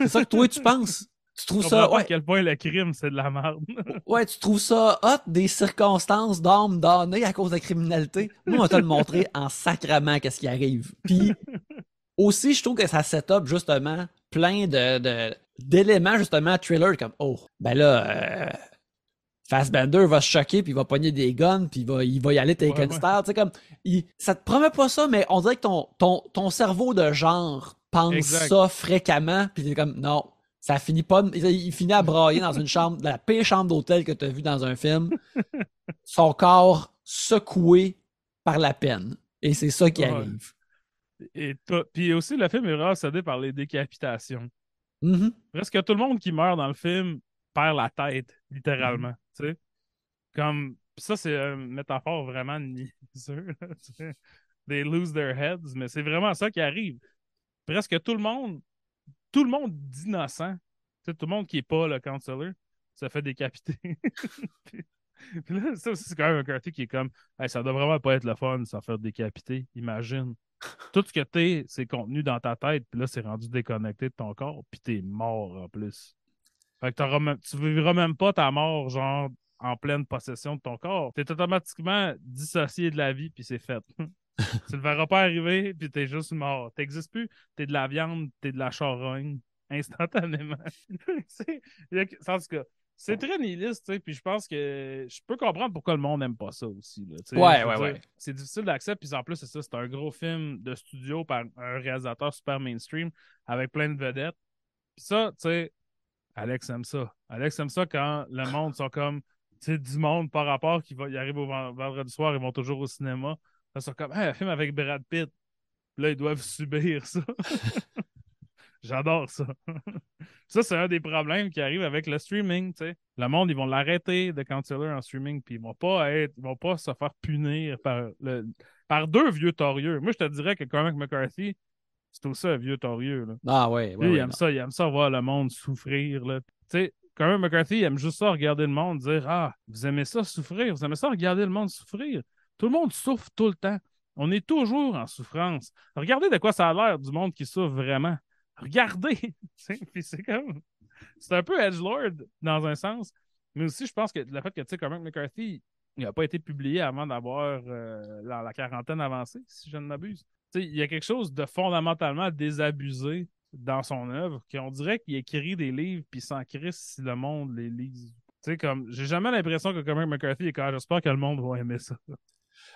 C'est ça que toi, tu penses? Tu trouves ça, pas à ouais, quel point le crime, c'est de la merde. ouais, tu trouves ça hot des circonstances d'âme damnée à cause de la criminalité? Nous, on va te le montrer en sacrament qu'est-ce qui arrive. Puis, aussi, je trouve que ça set up justement plein de, d'éléments justement thriller comme, oh, ben là, euh, Fassbender va se choquer puis il va pogner des guns puis il va, il va y aller Taken Ouais, ouais. Tu sais, comme, il- ça te promet pas ça, mais on dirait que ton, ton, ton cerveau de genre pense Exact. ça fréquemment puis t'es comme, non, ça finit pas, il, il finit à brailler dans une chambre, la pire chambre d'hôtel que t'as vu dans un film, son corps secoué par la peine. Et c'est ça qui Ouais. arrive. Et Puis aussi, le film est vraiment par les décapitations. Mhm. Presque tout le monde qui meurt dans le film perd la tête, littéralement. Tu sais? Comme. pis ça, c'est une métaphore vraiment niaiseuse. tu. They lose their heads, mais c'est vraiment ça qui arrive. Presque tout le monde, tout le monde d'innocent, tout le monde qui est pas le counselor, se fait décapiter. puis, là, ça aussi, c'est quand même un quartier qui est comme, Hey, ça doit vraiment pas être le fun, s'en faire décapiter. Imagine. Tout ce que t'es, c'est contenu dans ta tête, puis là, c'est rendu déconnecté de ton corps, puis t'es mort en plus. Fait que même- tu vivras même pas ta mort, genre, en pleine possession de ton corps. T'es automatiquement dissocié de la vie, puis c'est fait. tu le verras pas arriver, puis t'es juste mort. T'existes plus, t'es de la viande, t'es de la charogne, instantanément. En tout cas, c'est très nihiliste, tu sais, puis je pense que je peux comprendre pourquoi le monde n'aime pas ça aussi. là. Ouais, ouais, dire, ouais. C'est difficile d'accès, puis en plus, c'est ça, c'est un gros film de studio par un réalisateur super mainstream avec plein de vedettes. Puis ça, tu sais, Alex aime ça. Alex aime ça quand le monde sont comme, tu sais, du monde par rapport qui va, y arrive au ven- vendredi soir, ils vont toujours au cinéma. Ils sont comme, hey, un film avec Brad Pitt. Puis là, ils doivent subir ça. J'adore ça. ça, c'est un des problèmes qui arrive avec le streaming, tu sais. Le monde, ils vont l'arrêter de canceller en streaming, puis ils vont pas être, ils vont pas se faire punir par, le, par deux vieux torieux. Moi, je te dirais que Cormac McCarthy, c'est aussi un vieux torieux, là. Ah ouais, ouais, Lui, il aime non. ça, il aime ça voir le monde souffrir. Là. Tu sais, Cormac McCarthy, il aime juste ça, regarder le monde, dire Ah, vous aimez ça souffrir, vous aimez ça regarder le monde souffrir. Tout le monde souffre tout le temps. On est toujours en souffrance. Regardez de quoi ça a l'air du monde qui souffre vraiment. Regardez! C'est un peu edgelord dans un sens. Mais aussi, je pense que le fait que, tu sais, Cormac McCarthy, il n'a pas été publié avant d'avoir euh, la, quarantaine avancée, si je ne m'abuse. Il y a quelque chose de fondamentalement désabusé dans son œuvre, qu'on dirait qu'il écrit des livres puis s'en crisse si le monde les lise. Tu sais, comme, j'ai jamais l'impression que Cormac McCarthy est quand j'espère que le monde va aimer ça.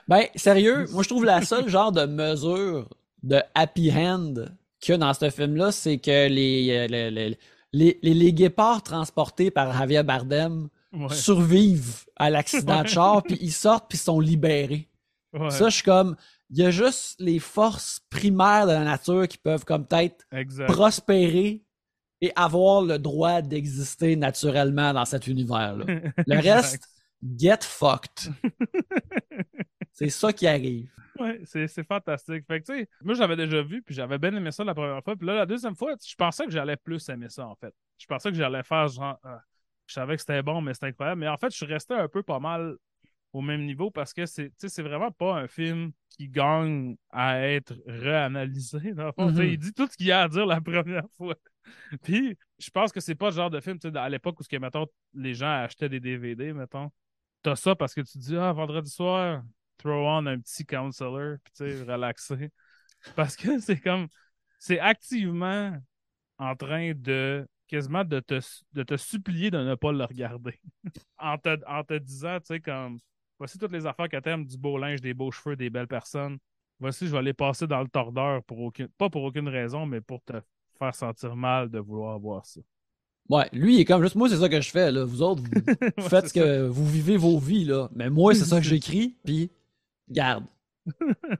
Ben, sérieux, moi je trouve la seule genre de mesure de happy hand qu'il y a dans ce film-là, c'est que les, euh, les, les, les, guépards transportés par Javier Bardem Ouais. survivent à l'accident de char, puis ils sortent, puis ils sont libérés. Ouais, Ça, je suis comme, il y a juste les forces primaires de la nature qui peuvent comme peut-être prospérer et avoir le droit d'exister naturellement dans cet univers-là. Le reste, get fucked. C'est ça qui arrive. Ouais, c'est, fantastique. Fait que, tu sais, moi, j'avais déjà vu, puis j'avais bien aimé ça la première fois. Puis là, la deuxième fois, je pensais que j'allais plus aimer ça, en fait. Je pensais que j'allais faire genre. ah, je savais que c'était bon, mais c'était incroyable. Mais en fait, je suis resté un peu pas mal au même niveau parce que c'est, vraiment pas un film qui gagne à être réanalysé. Dans le fond. Tu sais, Mhm. Il dit tout ce qu'il y a à dire la première fois. Puis, je pense que c'est pas le genre de film, à l'époque où, que, mettons, les gens achetaient des DVD, mettons. T'as ça parce que tu dis, ah, vendredi soir, throw on un petit counselor, puis tu sais, relaxer. Parce que c'est comme, c'est activement en train de, quasiment de te, de te supplier de ne pas le regarder. en, te, en te disant, tu sais, comme, voici toutes les affaires que t'aimes, du beau linge, des beaux cheveux, des belles personnes. Voici, je vais les passer dans le tordeur pour aucune, pas pour aucune raison, mais pour te faire sentir mal de vouloir voir ça. Ouais, lui, il est comme juste, moi, c'est ça que je fais, là. Vous autres, vous Ouais, faites ça. que vous vivez vos vies, là. Mais moi, c'est ça que j'écris, puis garde.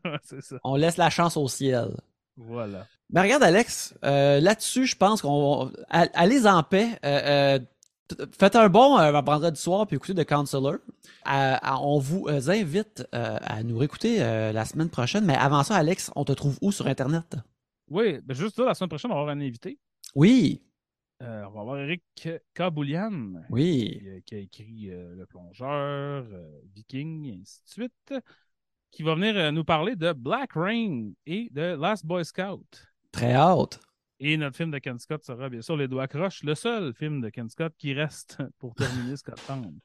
Ouais, ça. On laisse la chance au ciel. Voilà. Ben regarde, Alex, euh, là-dessus, je pense qu'on. Allez en paix. Euh, euh, Faites un bon vendredi soir puis écoutez The Counselor. on vous invite à nous réécouter la semaine prochaine. Mais avant ça, Alex, on te trouve où sur Internet? Oui, ben juste là, la semaine prochaine, on va avoir un invité. Oui. Euh, on va avoir Eric Kaboulian. Oui. Qui, euh, qui a écrit euh, Le Plongeur, Viking, et ainsi de suite. Qui va venir nous parler de Black Rain et de Last Boy Scout. Très hâte. Et notre film de Ken Scott sera bien sûr Les Doigts Croches, le seul film de Ken Scott qui reste pour terminer Scott Town.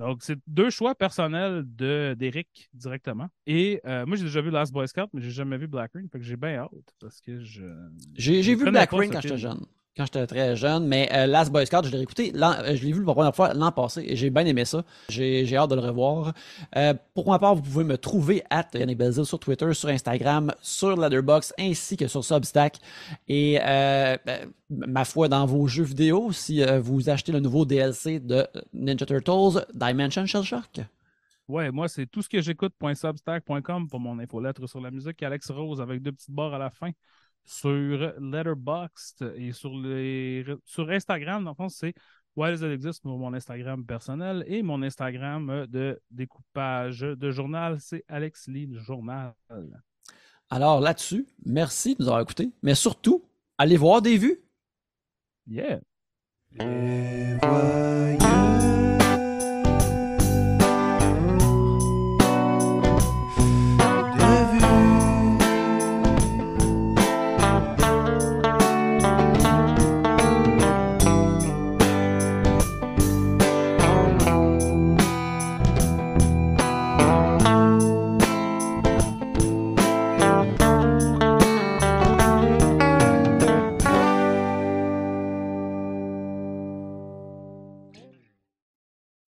Donc, c'est deux choix personnels d'Eric directement. Et moi, j'ai déjà vu Last Boy Scout, mais j'ai jamais vu Black Rain. Fait que j'ai bien hâte parce que je. J'ai vu Black Rain quand j'étais jeune quand j'étais très jeune. Mais euh, Last Boy Scout, je l'ai écouté, euh, je l'ai vu la première fois l'an passé et j'ai bien aimé ça. J'ai hâte de le revoir. Euh, pour ma part, vous pouvez me trouver à Yannick Belzil sur Twitter, sur Instagram, sur Letterboxd ainsi que sur Substack. Et ben, ma foi, dans vos jeux vidéo, si vous achetez le nouveau DLC de Ninja Turtles, Dimension Shell Shark. Ouais, moi, c'est tout ce que j'écoute.substack.com pour mon infolettre sur la musique. Alex Rose avec deux petites barres à la fin sur Letterboxd et sur, les, sur Instagram. Dans le fond, c'est Wild That Exist? Pour mon Instagram personnel et mon Instagram de découpage de journal, c'est Alex Lee Journal. Alors là-dessus, merci de nous avoir écoutés, mais surtout, allez voir des vues. Yeah.